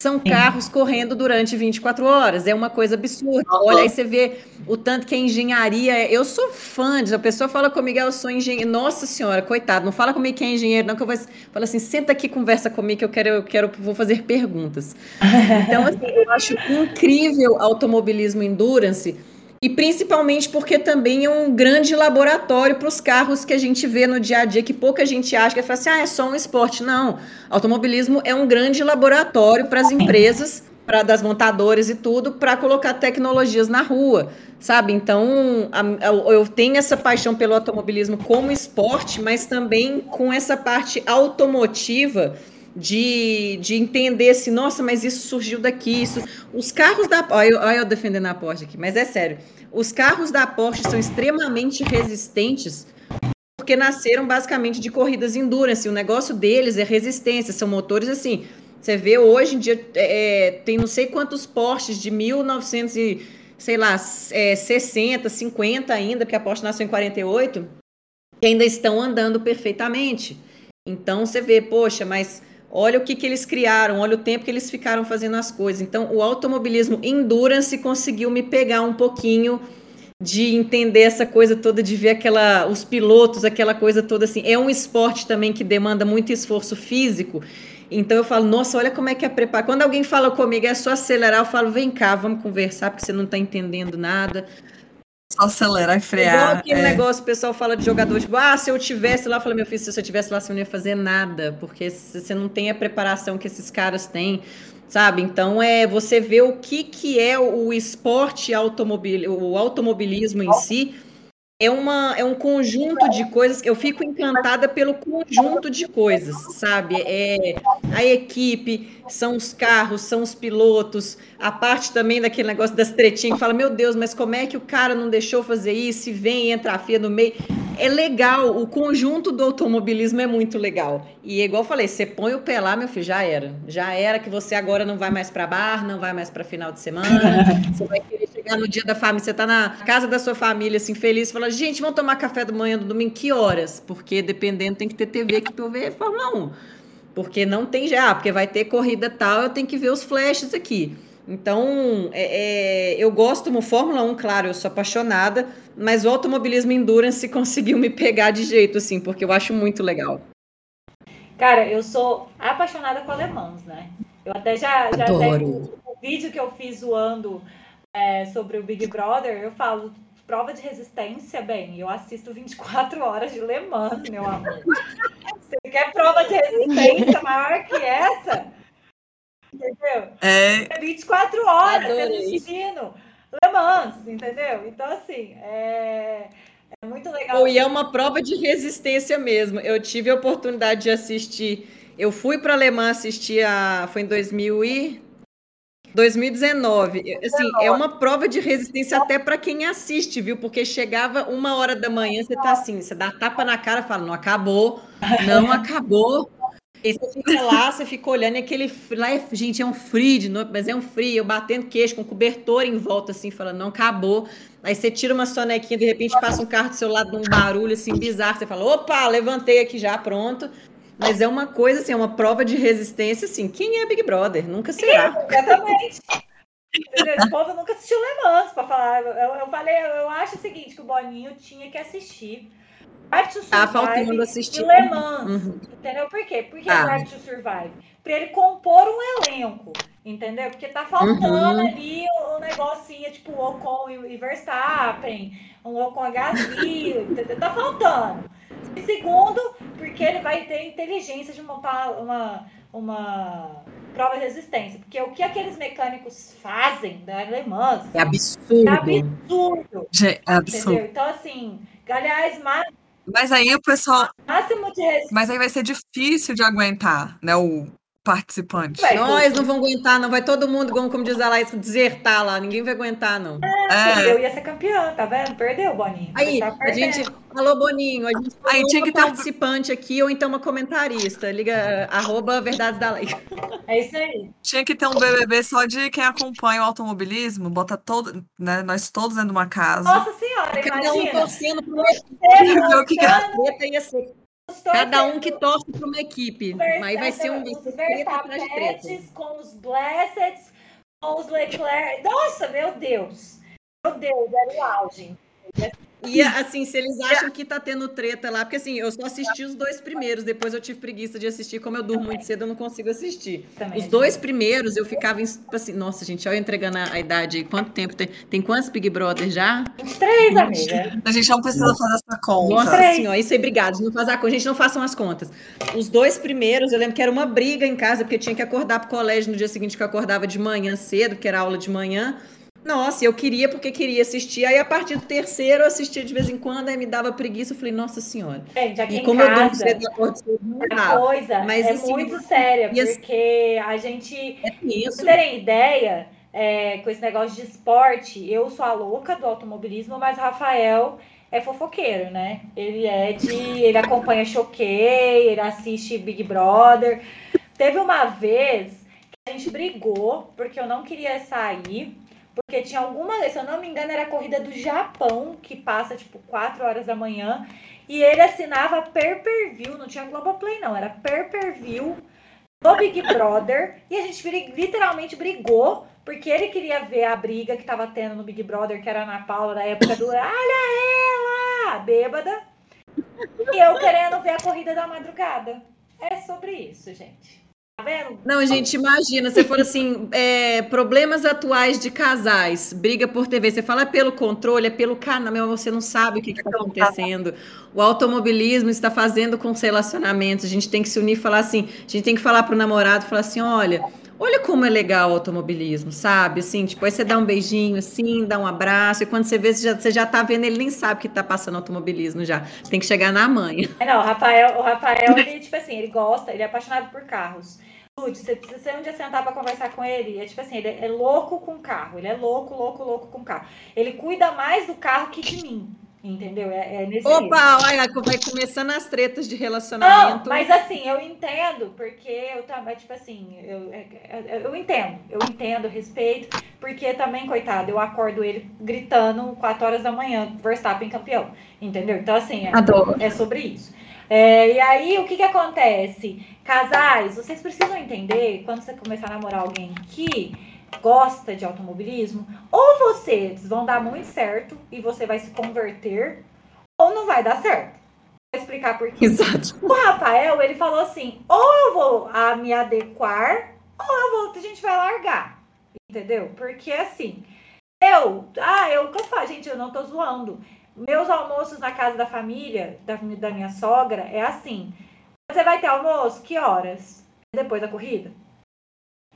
são carros correndo durante 24 horas. É uma coisa absurda. Olha, aí você vê o tanto que a engenharia. Eu sou fã disso. A pessoa fala comigo, ah, eu sou engenheiro. Nossa senhora, coitado, não fala comigo que é engenheiro, não, que eu vou. Fala assim, senta aqui, conversa comigo, que eu quero, eu quero, vou fazer perguntas. Então, assim, eu acho incrível automobilismo endurance e principalmente porque também é um grande laboratório para os carros que a gente vê no dia a dia, que pouca gente acha que é assim, ah, é só um esporte. Não. Automobilismo é um grande laboratório para as empresas, para das montadoras e tudo, para colocar tecnologias na rua, sabe? Então, a, eu tenho essa paixão pelo automobilismo como esporte, mas também com essa parte automotiva de, de entender se, nossa, mas isso surgiu daqui, isso. Os carros da. Olha olha eu defendendo a Porsche aqui, mas é sério. Os carros da Porsche são extremamente resistentes porque nasceram basicamente de corridas endurance. O negócio deles é resistência, são motores assim. Você vê hoje em dia, é, é tem não sei quantos Porsches de 1900 e, sei lá, é, 60, 50 ainda, porque a Porsche nasceu em 48, que ainda estão andando perfeitamente. Então você vê, poxa, mas Olha o que, que eles criaram, olha o tempo que eles ficaram fazendo as coisas. Então, o automobilismo endurance conseguiu me pegar um pouquinho de entender essa coisa toda, de ver aquela, os pilotos, aquela coisa toda assim. É um esporte também que demanda muito esforço físico. Então eu falo, nossa, olha como é que é preparar. Quando alguém fala comigo, é só acelerar, eu falo, vem cá, vamos conversar, porque você não está entendendo nada. Só acelerar e frear. Igual aquele é. negócio, o pessoal fala de jogador, tipo, ah, se eu tivesse lá, eu falo, meu filho, se eu tivesse lá, você não ia fazer nada, porque você não tem a preparação que esses caras têm, sabe? Então, é você vê o que, que é o esporte automobil, o automobilismo em si, é, uma, é um conjunto de coisas eu fico encantada pelo conjunto de coisas, sabe? É a equipe, são os carros, são os pilotos, a parte também daquele negócio das tretinhas que fala, meu Deus, mas como é que o cara não deixou fazer isso e vem entra a FIA no meio? É legal, o conjunto do automobilismo é muito legal. E igual eu falei, você põe o pé lá, meu filho, já era. Já era que você agora não vai mais para bar, não vai mais para final de semana, você vai querer chegar no dia da família, você tá na casa da sua família, assim, feliz, fala, gente, vamos tomar café da manhã do domingo, que horas? Porque dependendo, tem que ter TV aqui pra eu ver Fórmula 1. Porque não tem já, porque vai ter corrida tal, eu tenho que ver os flashes aqui. Então, é, é, eu gosto do Fórmula 1, claro, eu sou apaixonada, mas o automobilismo endurance conseguiu me pegar de jeito, assim, porque eu acho muito legal. Cara, eu sou apaixonada com alemãos, né? Eu até já, já até, o vídeo que eu fiz zoando é, sobre o Big Brother, eu falo, prova de resistência, bem, eu assisto 24 horas de Le Mans, meu amor. Você quer prova de resistência maior que essa? Entendeu? É. 24 horas assistindo Le Mans, entendeu? Então, assim, é. É muito legal. e é uma prova de resistência mesmo. Eu tive a oportunidade de assistir. Eu fui para Alemã assistir a. Foi em 2000 e 2019. Assim, é uma prova de resistência até para quem assiste, viu? Porque chegava uma hora da manhã, você tá assim, você dá tapa na cara, fala, não acabou, não acabou. E você fica lá, você fica olhando, e aquele lá, é, gente, é um frio de noite, mas é um frio, eu batendo queixo, com cobertor em volta, assim, falando, não acabou. Aí você tira uma sonequinha, de repente passa um carro do seu lado, um barulho, assim, bizarro, você fala, opa, levantei aqui já, pronto. Mas é uma coisa, assim, é uma prova de resistência, assim, quem é Big Brother? Nunca será. Exatamente. Esse povo nunca assistiu Le Mans, pra falar. Eu, eu falei, eu acho o seguinte, que o Boninho tinha que assistir Drive to Survive tá faltando assistir. e Le Mans. Uhum. Entendeu por quê? Por que ah. Drive to Survive? Para ele compor um elenco. Entendeu? Porque tá faltando uhum. ali um negocinho, tipo o Ocon e Verstappen, um Ocon Gasly, entendeu? Tá faltando. E segundo, porque ele vai ter inteligência de montar uma, uma prova de resistência. Porque o que aqueles mecânicos fazem da Le Mans é absurdo. É absurdo. É absurdo. Entendeu? Então, assim, aliás, mais mas aí o pessoal. Máximo de. Mas aí vai ser difícil de aguentar, né? O participante. Vai, Nós não vão aguentar, não. Vai todo mundo, como diz a Laís, desertar lá. Ninguém vai aguentar, não. É, é. Eu ia ser campeã, tá vendo? Perdeu, Boninho. Aí, a gente. Alô, Boninho. A gente aí tinha que ter um participante aqui ou então uma comentarista. Liga, arroba Verdades da Lei. É isso aí. Tinha que ter um BBB só de quem acompanha o automobilismo, bota todo, né, nós todos dentro de uma casa. Nossa senhora, Cada imagina. um torcendo pro meu... que a ia ser Cada um que torce para uma equipe. Aí vai ser um atrás de treta. Com os Blesseds, com os Leclerc. Nossa, meu Deus. Meu Deus, era o auge. E assim, se eles acham que tá tendo treta lá, porque assim, eu só assisti os dois primeiros, depois eu tive preguiça de assistir, como eu durmo muito cedo, eu não consigo assistir. Também os dois primeiros eu ficava tipo assim, nossa, gente, olha eu entregando a, idade aí, quanto tempo tem? Tem quantos Big Brother já? Três, amiga. A gente não precisa fazer essa conta. Nossa três. senhora, isso aí, obrigado, não faz a conta, gente, não façam as contas. Os dois primeiros, eu lembro que era uma briga em casa, porque eu tinha que acordar pro colégio no dia seguinte, que eu acordava de manhã cedo, porque era aula de manhã, nossa, eu queria porque queria assistir. Aí a partir do terceiro eu assistia de vez em quando, aí me dava preguiça. Eu falei, nossa senhora. E como casa, eu durmo cedo, cedo, não A coisa Mas, é assim, muito séria, porque a gente. É isso. Pra terem ideia, é, com esse negócio de esporte, eu sou a louca do automobilismo, mas o Rafael é fofoqueiro, né? Ele é de. Ele acompanha Choquei, ele assiste Big Brother. Teve uma vez que a gente brigou porque eu não queria sair. Porque tinha alguma, se eu não me engano, era a corrida do Japão, que passa tipo 4 horas da manhã. E ele assinava per per view, não tinha Globoplay, não, era per per view do Big Brother. E a gente literalmente brigou, porque ele queria ver a briga que tava tendo no Big Brother, que era na Paula, na época do Olha ela! Bêbada. E eu querendo ver a corrida da madrugada. É sobre isso, gente. Vendo? Não, gente, imagina, você for assim, é, problemas atuais de casais, briga por TV, você fala é pelo controle, é pelo canal, meu, você não sabe o que está acontecendo. O automobilismo está fazendo com os relacionamentos, a gente tem que se unir e falar assim, a gente tem que falar para o namorado, falar assim, olha, olha como é legal o automobilismo, sabe? Assim, tipo, aí você dá um beijinho assim, dá um abraço, e quando você vê, você já, você já tá vendo, ele nem sabe que tá passando automobilismo já. Tem que chegar na mãe. É, não, o Rafael, o Rafael, ele, tipo assim, ele gosta, ele é apaixonado por carros. Você precisa um dia sentar para conversar com ele. É tipo assim, ele é louco com carro. Ele é louco, louco, louco com carro. Ele cuida mais do carro que de mim. Entendeu? É, é nesse Opa, olha, vai começando as tretas de relacionamento. Não, mas assim, eu entendo, porque eu também, tipo assim, eu, é, é, eu entendo, eu entendo, respeito, porque também, coitado, eu acordo ele gritando 4 horas da manhã, Verstappen campeão, entendeu? Então, assim, é, é sobre isso. É, e aí, o que que acontece? Casais, vocês precisam entender, quando você começar a namorar alguém que gosta de automobilismo, ou vocês vão dar muito certo e você vai se converter, ou não vai dar certo. Vou explicar por quê. Exato. O Rafael, ele falou assim, ou eu vou a me adequar, ou eu vou, a gente vai largar. Entendeu? Porque assim, eu, ah, eu, o que eu faço? Gente, eu não tô zoando. Meus almoços na casa da família, da, da minha sogra, é assim. Você vai ter almoço? Que horas? Depois da corrida?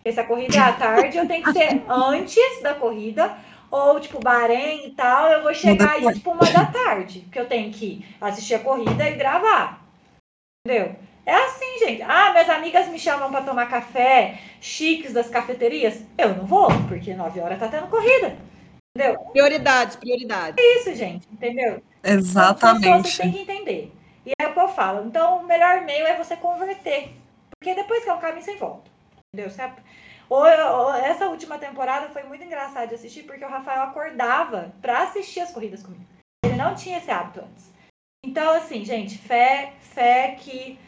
Se a corrida é à tarde, eu tenho que ser antes da corrida, ou tipo Bahrein e tal, eu vou chegar aí tipo uma da tarde, porque eu tenho que assistir a corrida e gravar. Entendeu? É assim, gente. Ah, minhas amigas me chamam para tomar café chiques das cafeterias. Eu não vou, porque 9 horas tá tendo corrida. Entendeu? Prioridades, prioridades. É isso, gente, entendeu? Exatamente. Então, você tem que entender. E é o que eu falo. Então, o melhor meio é você converter. Porque depois que é um caminho sem volta. Entendeu? Ou, ou, essa última temporada foi muito engraçado de assistir, porque o Rafael acordava para assistir as corridas comigo. Ele não tinha esse hábito antes. Então, assim, gente, fé, fé que.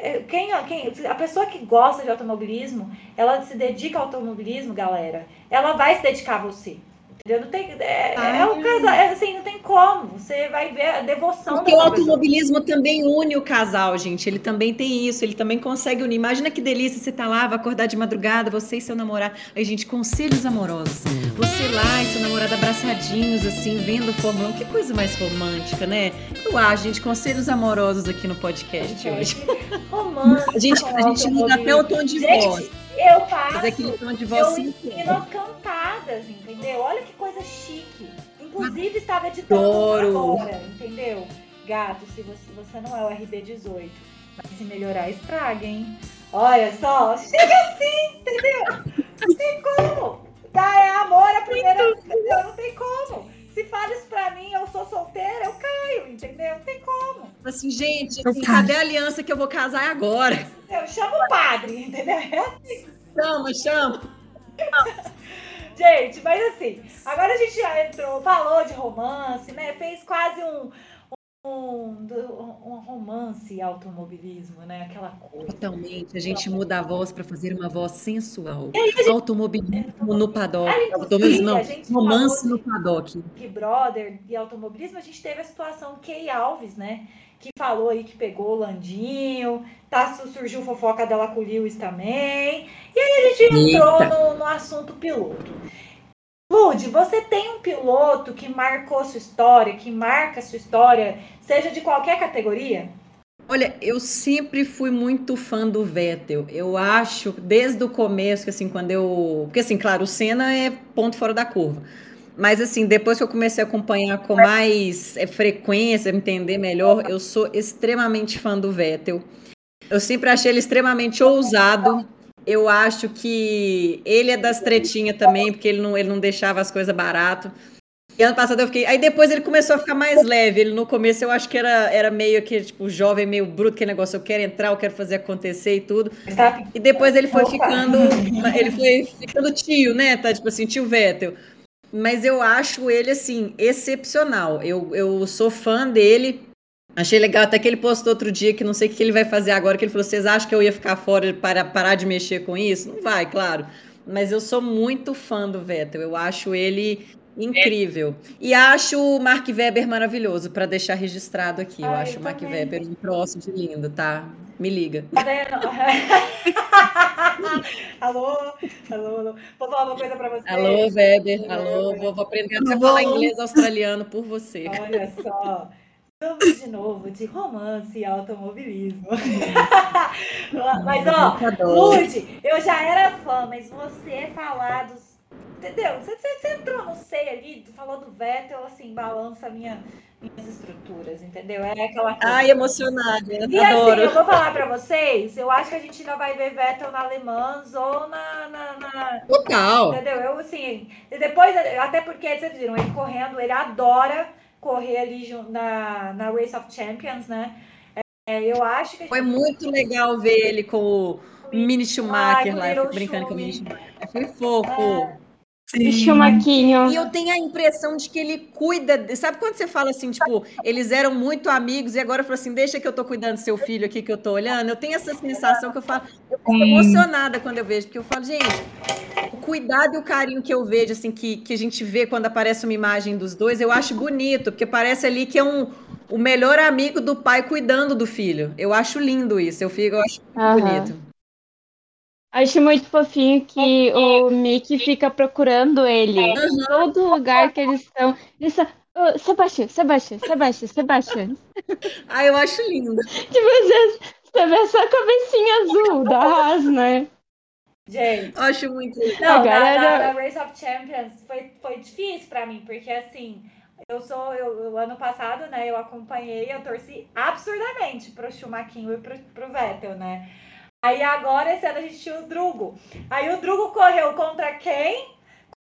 Eh, quem, quem, a pessoa que gosta de automobilismo, ela se dedica ao automobilismo, galera, ela vai se dedicar a você. Não tem, é, ah, é um casal, é, assim, não tem como. Você vai ver a devoção. Porque o automobilismo pessoa. também une o casal, gente. Ele também tem isso, ele também consegue unir. Imagina que delícia você tá lá, vai acordar de madrugada, você e seu namorado. Aí, gente, conselhos amorosos. Você lá e seu namorado abraçadinhos, assim, vendo o 1. Que coisa mais romântica, né? Eu acho, gente, conselhos amorosos aqui no podcast gente, hoje. Romântico. a gente, a gente muda até o tom de voz. Eu faço. Mas aquele tom de voz eu ensino cantadas, entendeu? Olha que coisa chique. Inclusive, estava editando agora, entendeu? Gato, se você, você não é o RB18, mas se melhorar, estraga, hein? Olha só, chega assim, entendeu? Não tem como. Dá é amor a primeira, entendeu? Não tem como. Se fala isso pra mim, eu sou solteira, eu caio, entendeu? Não tem como. Assim, gente, assim, cadê a aliança que eu vou casar agora? Eu chamo o padre, entendeu? É assim. Chama, chama. gente, mas assim, agora a gente já entrou, falou de romance, né? Fez quase um, um, um romance automobilismo, né? Aquela coisa. Totalmente. A gente muda a voz para fazer uma voz sensual. Gente... Automobilismo no paddock. Automobilismo, não. Romance no paddock. Que brother de automobilismo, a gente teve a situação Key Alves, né? Que falou aí que pegou o Landinho, tá, surgiu fofoca dela com o Lewis também. E aí a gente entrou no, no assunto piloto. Lude, você tem um piloto que marcou sua história, que marca sua história, seja de qualquer categoria? Olha, eu sempre fui muito fã do Vettel. Eu acho, desde o começo, assim, quando eu. Porque, assim, claro, o Senna é ponto fora da curva. Mas, assim, depois que eu comecei a acompanhar com mais é, frequência, entender melhor, eu sou extremamente fã do Vettel. Eu sempre achei ele extremamente ousado. Eu acho que ele é das tretinhas também, porque ele não, ele não deixava as coisas barato. E ano passado eu fiquei. Aí depois ele começou a ficar mais leve. Ele no começo eu acho que era, era meio que, tipo, jovem, meio bruto, que negócio, eu quero entrar, eu quero fazer acontecer e tudo. E depois ele foi ficando. Ele foi ficando tio, né? Tá, tipo assim, tio Vettel. Mas eu acho ele, assim, excepcional. Eu, eu sou fã dele. Achei legal até que ele postou outro dia que não sei o que ele vai fazer agora, que ele falou: vocês acham que eu ia ficar fora para parar de mexer com isso? Não vai, claro. Mas eu sou muito fã do Vettel. Eu acho ele incrível. E acho o Mark Webber maravilhoso, para deixar registrado aqui. eu acho o Mark também. Webber um troço de lindo, tá? Me liga. alô, alô, alô. Vou falar uma coisa para você. Alô, Weber. Alô, vou, vou aprender a falar inglês australiano por você. Olha só. Vamos de novo de romance e automobilismo. mas, ó, Lud, eu já era fã, mas você falar dos. Entendeu? Você, você, você entrou no sei ali, tu falou do Vettel, assim, balança minha, minhas estruturas, entendeu? É aquela coisa. Ai, emocionada. E adoro. assim, eu vou falar pra vocês, eu acho que a gente ainda vai ver Vettel na Alemã ou na, na, na. Total. Entendeu? Eu, assim, depois, até porque, vocês viram, ele correndo, ele adora correr ali na, na Race of Champions, né? É, eu acho que. Foi muito legal ver ele com o Mini Schumacher Ai, lá, brincando com o Mini Schumacher. Foi fofo. É. Chumaquinho. E eu tenho a impressão de que ele cuida. De... Sabe quando você fala assim, tipo, eles eram muito amigos e agora falou assim: deixa que eu tô cuidando do seu filho aqui que eu tô olhando? Eu tenho essa sensação que eu falo, eu fico emocionada quando eu vejo, porque eu falo, gente, o cuidado e o carinho que eu vejo, assim, que, que a gente vê quando aparece uma imagem dos dois, eu acho bonito, porque parece ali que é um, o melhor amigo do pai cuidando do filho. Eu acho lindo isso, eu fico, eu acho uhum. bonito. Acho muito fofinho que o Mickey fica procurando ele em todo lugar que eles estão. Eles estão oh, Sebastião, Sebastião, Sebastião, Sebastião. Ah, eu acho lindo. Tipo, você, você vê só a cabecinha azul da Haas, né? Gente, eu acho muito Não, Agora, na, na, na Race of Champions foi, foi difícil pra mim, porque assim, eu sou, eu, o ano passado, né, eu acompanhei, eu torci absurdamente pro Schumacher e pro, pro Vettel, né? Aí agora esse ano a gente tinha o Drugo. Aí o Drugo correu contra quem?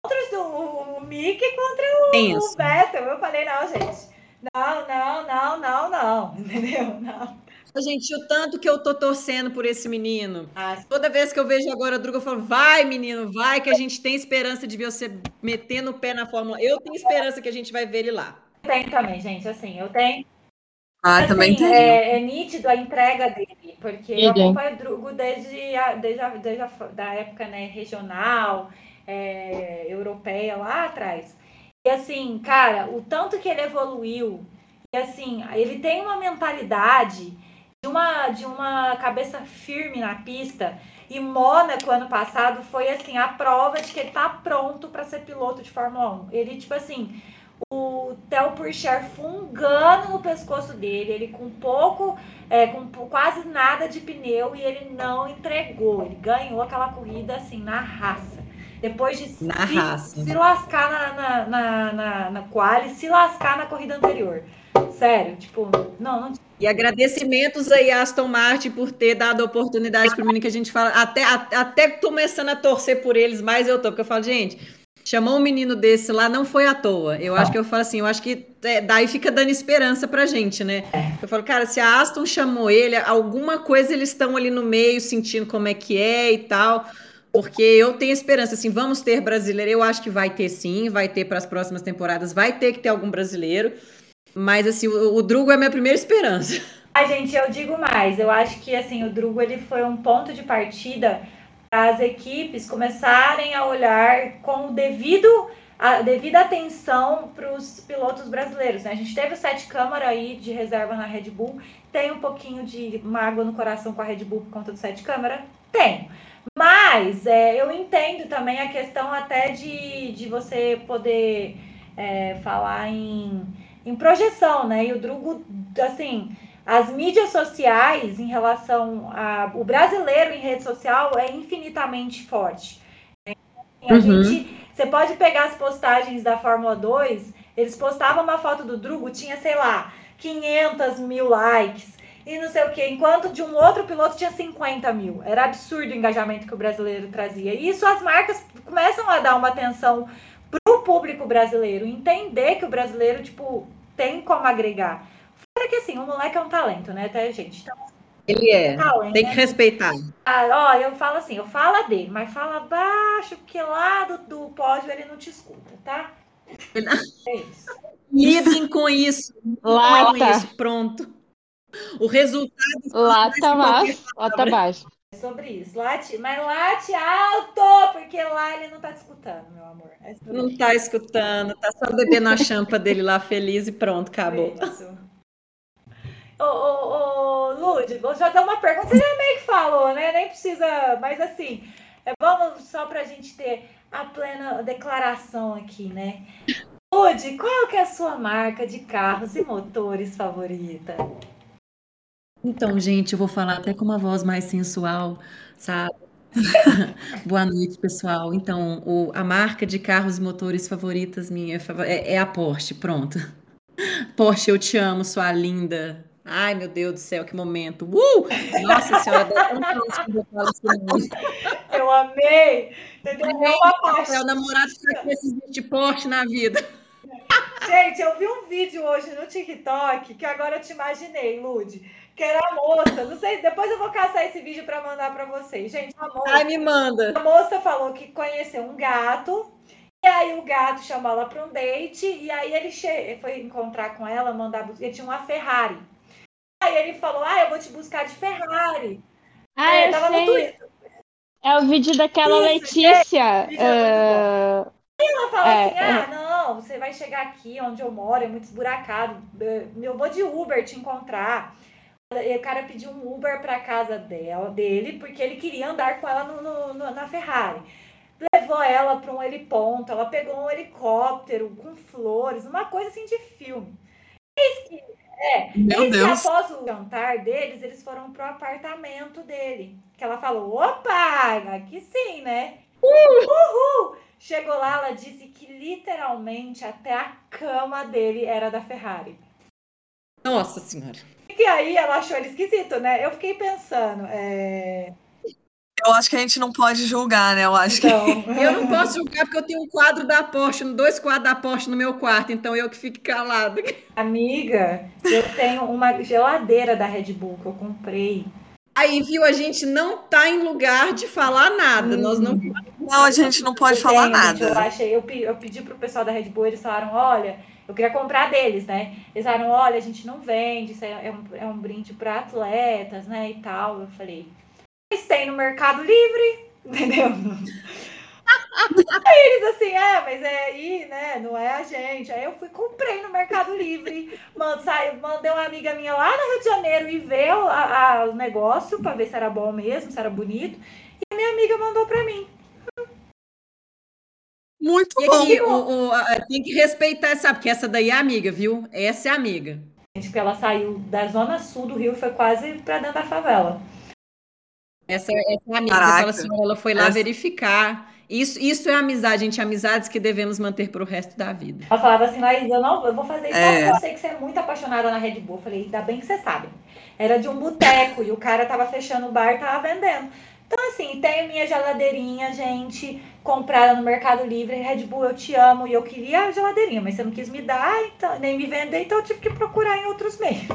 Contra o, o Mick contra o, o Vettel. Eu falei, não, gente. Não, não, não, não, não. Entendeu? Não. Gente, o tanto que eu tô torcendo por esse menino. Ah, Toda vez que eu vejo agora a Druga, eu falo, vai, menino, vai, que a gente tem esperança de ver você metendo o pé na Fórmula. Eu tenho esperança que a gente vai ver ele lá. Tem também, gente, assim, eu tenho. Ah, assim, também tem. É, é, nítido a entrega dele, porque eu acompanho o Drugo desde a, desde a, desde a da época né, regional, é, europeia, lá atrás. E assim, cara, o tanto que ele evoluiu, e assim, ele tem uma mentalidade de uma, de uma cabeça firme na pista. E Mônaco, ano passado, foi assim, a prova de que ele tá pronto para ser piloto de Fórmula 1. Ele, tipo assim, o Theo Purcher fungando no pescoço dele, ele com pouco, é, com quase nada de pneu e ele não entregou. Ele ganhou aquela corrida assim, na raça. Depois de na se, raça. se lascar na, na, na, na, na quali, se lascar na corrida anterior. Sério, tipo, não, não. E agradecimentos aí a Aston Martin por ter dado a oportunidade para o menino que a gente fala, até, até começando a torcer por eles, mas eu tô, porque eu falo, gente, chamou um menino desse lá, não foi à toa. Eu acho que eu falo assim, eu acho que é, daí fica dando esperança pra gente, né? Eu falo, cara, se a Aston chamou ele, alguma coisa eles estão ali no meio, sentindo como é que é e tal. Porque eu tenho esperança, assim, vamos ter brasileiro. Eu acho que vai ter sim, vai ter para as próximas temporadas, vai ter que ter algum brasileiro. Mas, assim, o, o Drugo é a minha primeira esperança. Ai, gente, eu digo mais. Eu acho que, assim, o Drugo ele foi um ponto de partida as equipes começarem a olhar com o devido a devida atenção para os pilotos brasileiros. Né? A gente teve o sete câmara aí de reserva na Red Bull. Tem um pouquinho de mágoa no coração com a Red Bull por conta do sete câmara? Tem. Mas é, eu entendo também a questão até de, de você poder é, falar em em projeção, né? E o Drugo, assim, as mídias sociais em relação a o brasileiro em rede social é infinitamente forte. A uhum. gente, você pode pegar as postagens da Fórmula 2, eles postavam uma foto do Drugo, tinha, sei lá, 500 mil likes e não sei o que, enquanto de um outro piloto tinha 50 mil. Era absurdo o engajamento que o brasileiro trazia. E isso as marcas começam a dar uma atenção pro público brasileiro, entender que o brasileiro, tipo, tem como agregar. Que assim, o moleque é um talento, né, até gente? Então, ele é. Talento, tem que né? respeitar. Ah, ó, eu falo assim, eu falo dele, mas fala baixo, porque lá do, do pódio ele não te escuta, tá? É isso. Lidem com isso. Lá com isso, pronto. O resultado. Lá tá baixo. Lá tá baixo. É sobre isso. Late, mas late alto, porque lá ele não tá te escutando, meu amor. É não tá escutando, tá só bebendo a champa dele lá feliz e pronto, acabou. Isso. Ô, ô, ô, Lud, vou já dar uma pergunta. Você já meio que falou, né? Nem precisa, mas assim, é, vamos só pra gente ter a plena declaração aqui, né? Lud, qual que é a sua marca de carros e motores favorita? Então, gente, eu vou falar até com uma voz mais sensual, sabe? Boa noite, pessoal. Então, o, a marca de carros e motores favoritas minha é, é a Porsche, pronto. Porsche, eu te amo, sua linda. Ai, meu Deus do céu, que momento. Uh! Nossa senhora, dá quando eu falo. Eu amei. Entendeu? É uma paixão. É o namorado que precisa de Porsche na vida. Gente, eu vi um vídeo hoje no TikTok que agora eu te imaginei, Lude que era a moça. Não sei, depois eu vou caçar esse vídeo para mandar para vocês. Gente, a moça. Ai, me manda. A moça falou que conheceu um gato. E aí o gato chamou ela para um date. E aí ele foi encontrar com ela, mandar Ele tinha uma Ferrari. Aí ele falou: Ah, eu vou te buscar de Ferrari. Ah, é, eu tava sei. no Twitter. É o vídeo daquela Isso, Letícia. É, uh... Aí ela fala é, assim: Ah, não, você vai chegar aqui onde eu moro, é muito esburacado. Eu vou de Uber te encontrar o cara pediu um Uber para casa dela, dele, porque ele queria andar com ela no, no, na Ferrari. Levou ela para um heliponto, ela pegou um helicóptero com flores, uma coisa assim de filme. Eis que, é, Meu eis Deus. após o jantar deles, eles foram pro apartamento dele. Que ela falou: opa, aqui sim, né? Uhul! Chegou lá, ela disse que literalmente até a cama dele era da Ferrari. Nossa senhora. E aí ela achou ele esquisito, né? Eu fiquei pensando, é... Eu acho que a gente não pode julgar, né? Eu acho então... que. Eu não posso julgar porque eu tenho um quadro da Porsche, dois quadros da Porsche no meu quarto, então eu que fico calado. Amiga, eu tenho uma geladeira da Red Bull que eu comprei. Aí, viu, a gente não tá em lugar de falar nada. Hum. Nós não. Não, a gente não pode eu falar tenho, nada. Gente, eu, achei, eu, eu pedi pro pessoal da Red Bull, eles falaram: olha, eu queria comprar deles, né? Eles falaram: olha, a gente não vende, isso é um, é um brinde para atletas, né? E tal. Eu falei: mas tem no Mercado Livre, entendeu? Aí eles assim, é, mas é aí, né? Não é a gente. Aí eu fui, comprei no Mercado Livre, mandei uma amiga minha lá no Rio de Janeiro e ver o, a, a, o negócio para ver se era bom mesmo, se era bonito. E a minha amiga mandou para mim. Muito e bom. Aqui, o, o, a, tem que respeitar, sabe? Porque essa daí é amiga, viu? Essa é amiga. Porque ela saiu da zona sul do Rio, foi quase para dentro da favela. Essa, essa é a amiga. Fala assim, ela foi lá essa... verificar. Isso, isso é amizade, gente. Amizades que devemos manter para o resto da vida. Ela falava assim, Laís, eu não eu vou fazer isso é. eu sei que você é muito apaixonada na Red Bull. Eu falei, ainda bem que você sabe. Era de um boteco e o cara tava fechando o bar e tava vendendo. Então, assim, tenho minha geladeirinha, gente, comprada no Mercado Livre. Red Bull, eu te amo. E eu queria a geladeirinha, mas você não quis me dar, então, nem me vender, então eu tive que procurar em outros meios.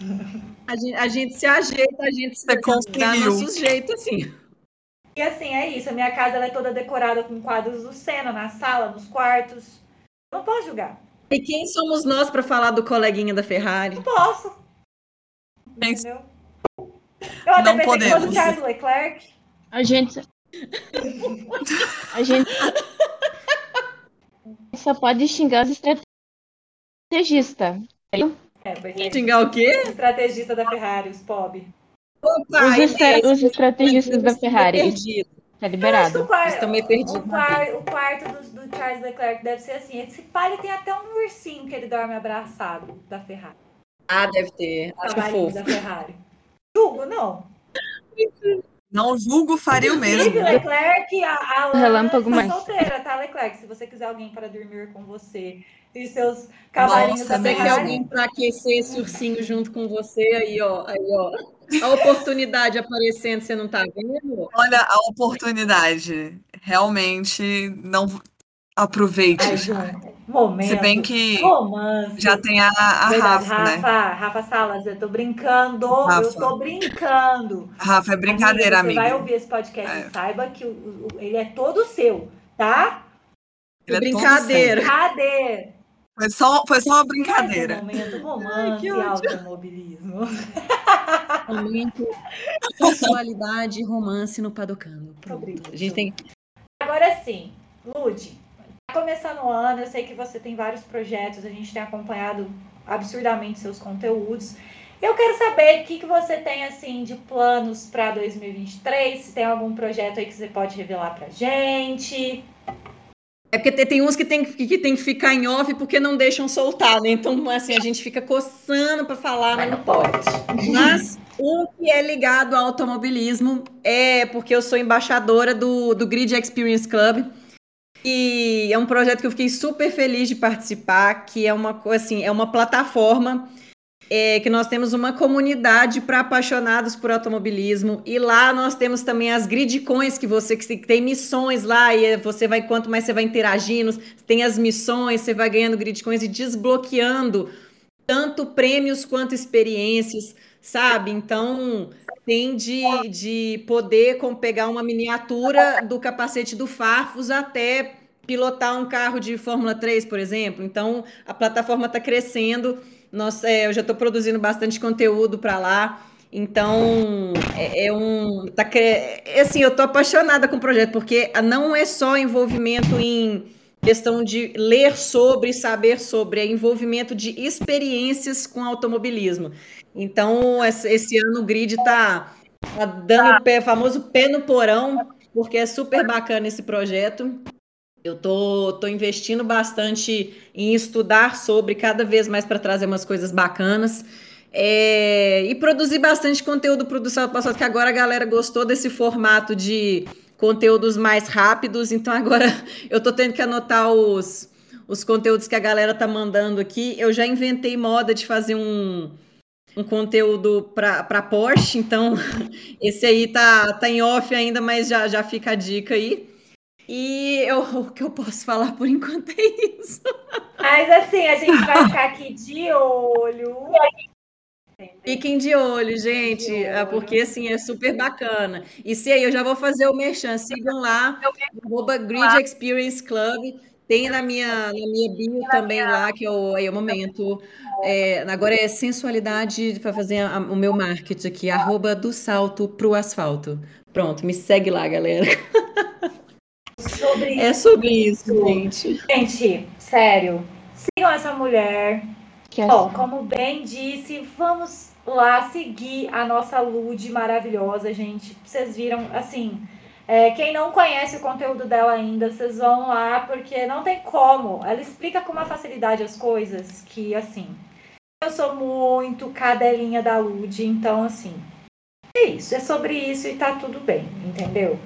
A gente, a gente se ajeita, a gente se dá nosso jeito, assim. E assim, é isso. A minha casa é toda decorada com quadros do Senna, na sala, nos quartos. Não posso julgar. E quem somos nós para falar do coleguinha da Ferrari? Não posso. Entendeu? Eu até não pensei podemos. que fosse o Charles Leclerc. A gente. A gente. Só pode xingar os estrategistas. É, é. Xingar o quê? Estrategista da Ferrari, os POB. Opa, os, estra os estrategistas da Ferrari. Tá liberado. O estão meio perdidos. O, quarto, o quarto do, do, Charles Leclerc deve ser assim. Esse pai tem até um ursinho que ele dorme abraçado da Ferrari. Ah, deve ter. Acho que fofo. da Ferrari. Julgo, não. Não julgo, faria o mesmo. Felipe Leclerc, a, a Relâmpago tá mais. solteira, tá, Leclerc? Se você quiser alguém para dormir com você e seus cavalinhos Nossa, da Você quer alguém para aquecer esse ursinho junto com você? Aí, ó. Aí, ó. A oportunidade aparecendo, você não tá vendo? Olha a oportunidade. Realmente não aproveite. Ai, João, momento. Se bem que romance. já tem a, a Verdade, Rafa, né? Rafa, Rafa Salas, eu tô brincando, Rafa. eu tô brincando. Rafa, é brincadeira, amiga. amiga. Você vai ouvir esse podcast É. saiba que o, o- ele é todo seu, tá? Ele é todo Brincadeira. Cadê? Foi só, foi só uma brincadeira. momento romance que e automobilismo. Momento, sensualidade e romance no. Obrigada. A gente tem Agora sim, Lude, começando o ano, eu sei que você tem vários projetos, a gente tem acompanhado absurdamente seus conteúdos. Eu quero saber o que, que você tem assim de planos para 2023, se tem algum projeto aí que você pode revelar pra gente. É porque tem- uns que tem, que que tem que ficar em off porque não deixam soltar, né? Então, assim, a gente fica coçando para falar, mas não pode. Mas um que é ligado ao automobilismo é porque eu sou embaixadora do, do Grid Experience Club. E é um projeto que eu fiquei super feliz de participar, que é uma assim, é uma plataforma é, que nós temos uma comunidade para apaixonados por automobilismo e lá nós temos também as gridcoins que você que tem missões lá e você vai quanto mais você vai interagindo, tem as missões, você vai ganhando gridcoins e desbloqueando tanto prêmios quanto experiências, sabe? Então tem de, de poder com, pegar uma miniatura do capacete do Farfus até pilotar um carro de Fórmula 3, por exemplo. Então a plataforma está crescendo. Nossa, é, eu já estou produzindo bastante conteúdo para lá. Então, é, é um. Tá, é assim, eu tô apaixonada com o projeto, porque não é só envolvimento em questão de ler sobre, saber sobre, é envolvimento de experiências com automobilismo. Então, esse, ano o grid tá, tá dando o pé, famoso pé no porão, porque é super bacana esse projeto. Eu tô, tô investindo bastante em estudar sobre cada vez mais para trazer umas coisas bacanas. É, e produzir bastante conteúdo para o Sábado Passado, que agora a galera gostou desse formato de conteúdos mais rápidos, então agora eu tô tendo que anotar os, os conteúdos que a galera tá mandando aqui. Eu já inventei moda de fazer um, um conteúdo para Porsche, então esse aí tá, tá em off ainda, mas já, já fica a dica aí. E eu, o que eu posso falar por enquanto é isso. Mas assim, a gente vai ficar aqui de olho. Fiquem de olho, gente, de é olho. porque assim é super bacana. E se aí eu já vou fazer o merchan, sigam lá, arroba Grid Experience Club. Tem na minha, na minha bio também lá, que é o, momento. É, agora é sensualidade para fazer a, o meu marketing aqui, arroba do salto pro asfalto. Pronto, me segue lá, galera. Sobre é sobre isso, gente. Gente, sério, sigam essa mulher. Que Bom, como bem disse, vamos lá seguir a nossa Lude maravilhosa, gente. Vocês viram, assim, é, quem não conhece o conteúdo dela ainda, vocês vão lá, porque não tem como. Ela explica com uma facilidade as coisas que, assim. Eu sou muito cadelinha da Lude, então, assim. É isso, é sobre isso e tá tudo bem, entendeu?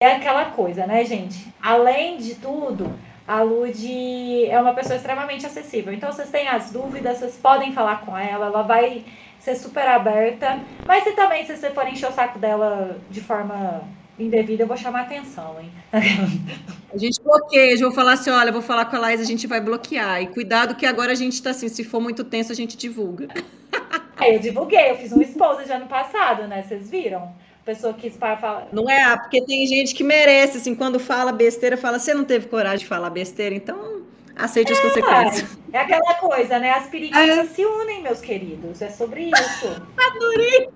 É aquela coisa, né, gente? Além de tudo, a Lud é uma pessoa extremamente acessível. Então, vocês têm as dúvidas, vocês podem falar com ela, ela vai ser super aberta. Mas se também, se você for encher o saco dela de forma indevida, eu vou chamar atenção, hein? A gente bloqueia, eu vou falar assim, olha, eu vou falar com a Laís, a gente vai bloquear. E cuidado que agora a gente tá assim, se for muito tenso, a gente divulga. É, eu divulguei, eu fiz um esposa de ano passado, né? Vocês viram? Pessoa quis falar. Não é, porque tem gente que merece, assim, quando fala besteira, fala, você não teve coragem de falar besteira, então aceite é, as consequências. É aquela coisa, né? As periquitas é. se unem, meus queridos. É sobre isso. Adorei!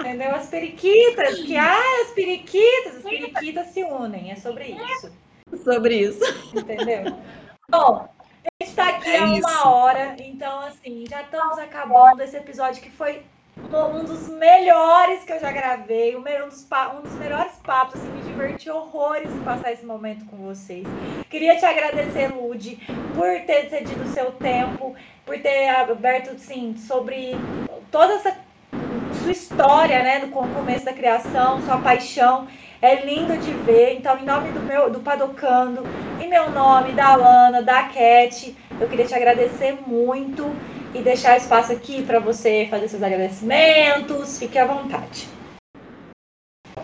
Entendeu? As periquitas, que ah, as periquitas, as periquitas se unem. É sobre isso. Sobre isso. Entendeu? Bom, a gente tá aqui é há uma isso. hora, então assim, já estamos acabando esse episódio que foi um dos melhores que eu já gravei, um dos, um dos melhores papos, assim, me diverti horrores em passar esse momento com vocês. Queria te agradecer, Lude, por ter cedido o seu tempo, por ter aberto, assim, sobre toda essa sua história, né, do começo da criação, sua paixão. É lindo de ver. Então, em nome do meu do Padocando, em meu nome, da Alana, da Cat, eu queria te agradecer muito e deixar espaço aqui para você fazer seus agradecimentos. Fique à vontade.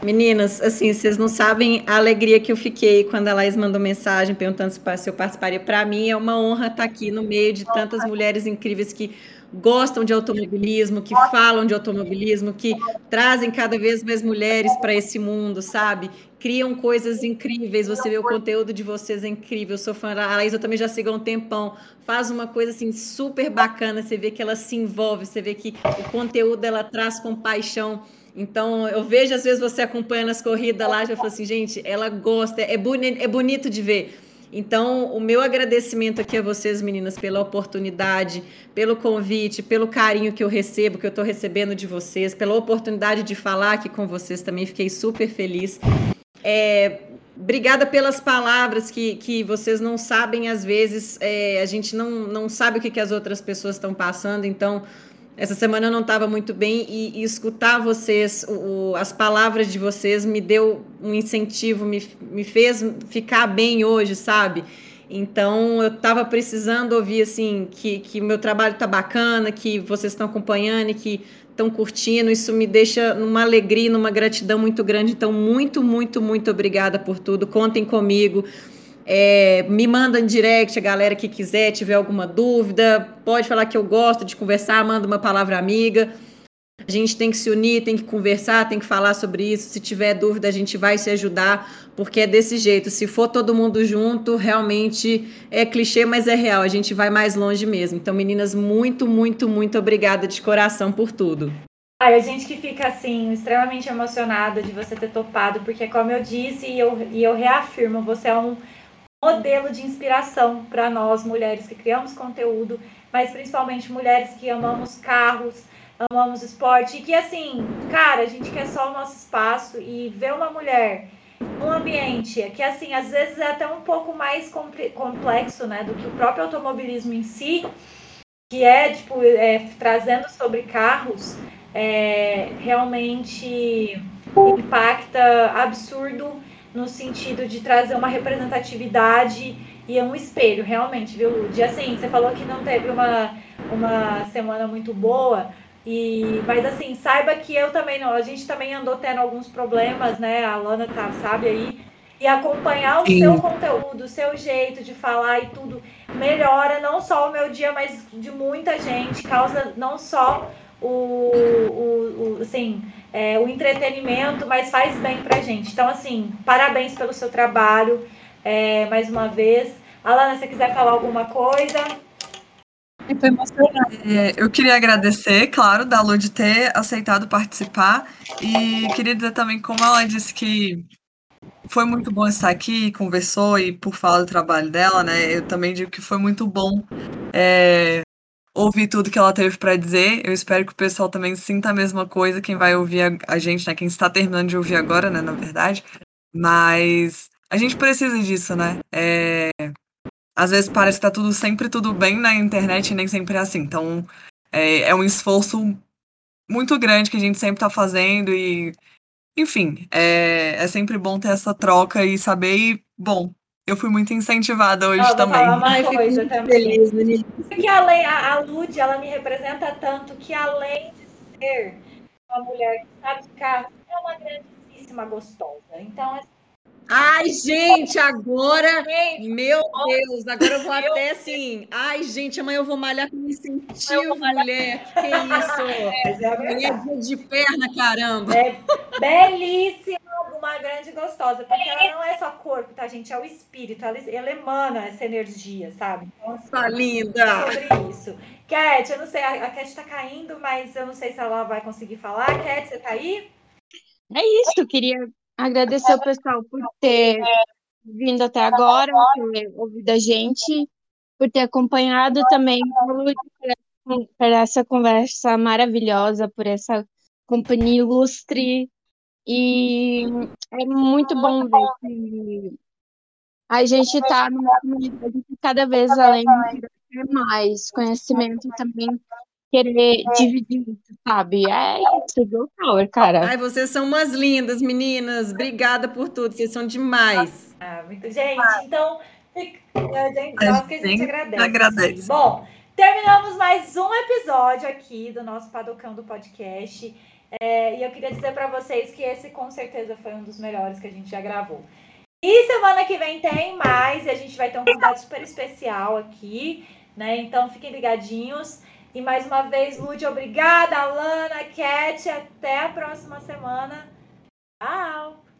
Meninas, assim, vocês não sabem a alegria que eu fiquei quando a Laís mandou mensagem perguntando se eu participaria. Para mim é uma honra estar aqui no meio de tantas mulheres incríveis que gostam de automobilismo, que falam de automobilismo, que trazem cada vez mais mulheres para esse mundo, sabe? Criam coisas incríveis. Você vê o conteúdo de vocês é incrível. Eu sou fã da Laís, eu também já sigo há um tempão. Faz uma coisa assim super bacana. Você vê que ela se envolve, você vê que o conteúdo ela traz com paixão. Então, eu vejo às vezes você acompanhando as corridas lá, já falo assim, gente, ela gosta, é, boni é bonito de ver. Então, o meu agradecimento aqui a vocês, meninas, pela oportunidade, pelo convite, pelo carinho que eu recebo, que eu estou recebendo de vocês, pela oportunidade de falar aqui com vocês também, fiquei super feliz. É, obrigada pelas palavras que, que vocês não sabem, às vezes, é, a gente não, não sabe o que, que as outras pessoas estão passando, então essa semana eu não estava muito bem e, e escutar vocês, o, as palavras de vocês, me deu um incentivo, me, me fez ficar bem hoje, sabe? Então eu estava precisando ouvir assim que, que o meu trabalho está bacana, que vocês estão acompanhando e que estão curtindo. Isso me deixa numa alegria, numa gratidão muito grande. Então, muito, muito, muito obrigada por tudo. Contem comigo. É, me manda em direct a galera que quiser, tiver alguma dúvida, pode falar que eu gosto de conversar, manda uma palavra amiga. A gente tem que se unir, tem que conversar, tem que falar sobre isso. Se tiver dúvida, a gente vai se ajudar, porque é desse jeito. Se for todo mundo junto, realmente é clichê, mas é real. A gente vai mais longe mesmo. Então, meninas, muito, muito, muito obrigada de coração por tudo. Ai, a gente que fica assim, extremamente emocionada de você ter topado, porque como eu disse e eu, e eu reafirmo, você é um modelo de inspiração para nós mulheres que criamos conteúdo, mas principalmente mulheres que amamos carros, amamos esporte e que assim, cara, a gente quer só o nosso espaço e ver uma mulher num ambiente que assim, às vezes é até um pouco mais complexo, né, do que o próprio automobilismo em si, que é tipo é, trazendo sobre carros, é, realmente impacta absurdo no sentido de trazer uma representatividade e é um espelho, realmente, viu, Lud? assim, você falou que não teve uma, uma semana muito boa, e, mas assim, saiba que eu também não, a gente também andou tendo alguns problemas, né? A Lana tá, sabe aí, e acompanhar o Sim. seu conteúdo, o seu jeito de falar e tudo melhora não só o meu dia, mas de muita gente, causa não só o, o, o assim, é, o entretenimento, mas faz bem pra gente. Então, assim, parabéns pelo seu trabalho, é, mais uma vez. Alana, se você quiser falar alguma coisa. É, eu queria agradecer, claro, da Lu de ter aceitado participar e queria dizer também como ela disse que foi muito bom estar aqui, conversou e por falar do trabalho dela, né? Eu também digo que foi muito bom é, ouvir tudo que ela teve para dizer. Eu espero que o pessoal também sinta a mesma coisa, quem vai ouvir a, gente, né? Quem está terminando de ouvir agora, né? Na verdade. Mas a gente precisa disso, né? É, às vezes parece que tá tudo sempre tudo bem na internet e nem sempre é assim. Então é, é um esforço muito grande que a gente sempre tá fazendo e enfim, é, é sempre bom ter essa troca e saber. E, bom, eu fui muito incentivada hoje também. Ai, coisa também. Feliz, Porque além, a, a Lud, ela me representa tanto que além de ser uma mulher que sabe ficar, é uma grandíssima gostosa. Então, assim, Ai, gente, agora, meu Deus, agora eu vou até assim. Ai, gente, amanhã eu vou malhar com incentivo, mulher. Que isso? É, é de perna, caramba. É belíssima, uma grande gostosa, porque ela não é só corpo, tá, gente? É o espírito, ela, ela emana essa energia, sabe? Tá linda. Sobre isso. Cat, eu não sei, a, a Cat tá caindo, mas eu não sei se ela vai conseguir falar. Cat, você tá aí? É isso, queria Agradecer o pessoal por ter vindo até agora, por ter ouvido a gente, por ter acompanhado também por essa conversa maravilhosa, por essa companhia ilustre. E é muito bom ver que a gente está numa comunidade que cada vez além de mais conhecimento também querer dividir sabe? É isso, Girl Power, cara. Ai, vocês são umas lindas, meninas. Obrigada por tudo, vocês são demais. Ah, muito... Gente, então, nós que a gente agradece. agradece. Bom, terminamos mais um episódio aqui do nosso Padocão do podcast. É, e eu queria dizer para vocês que esse com certeza foi um dos melhores que a gente já gravou. E semana que vem tem mais, e a gente vai ter um convidado super especial aqui, né? Então fiquem ligadinhos. E mais uma vez, Lud, obrigada, Alana, Cat, até a próxima semana. Tchau!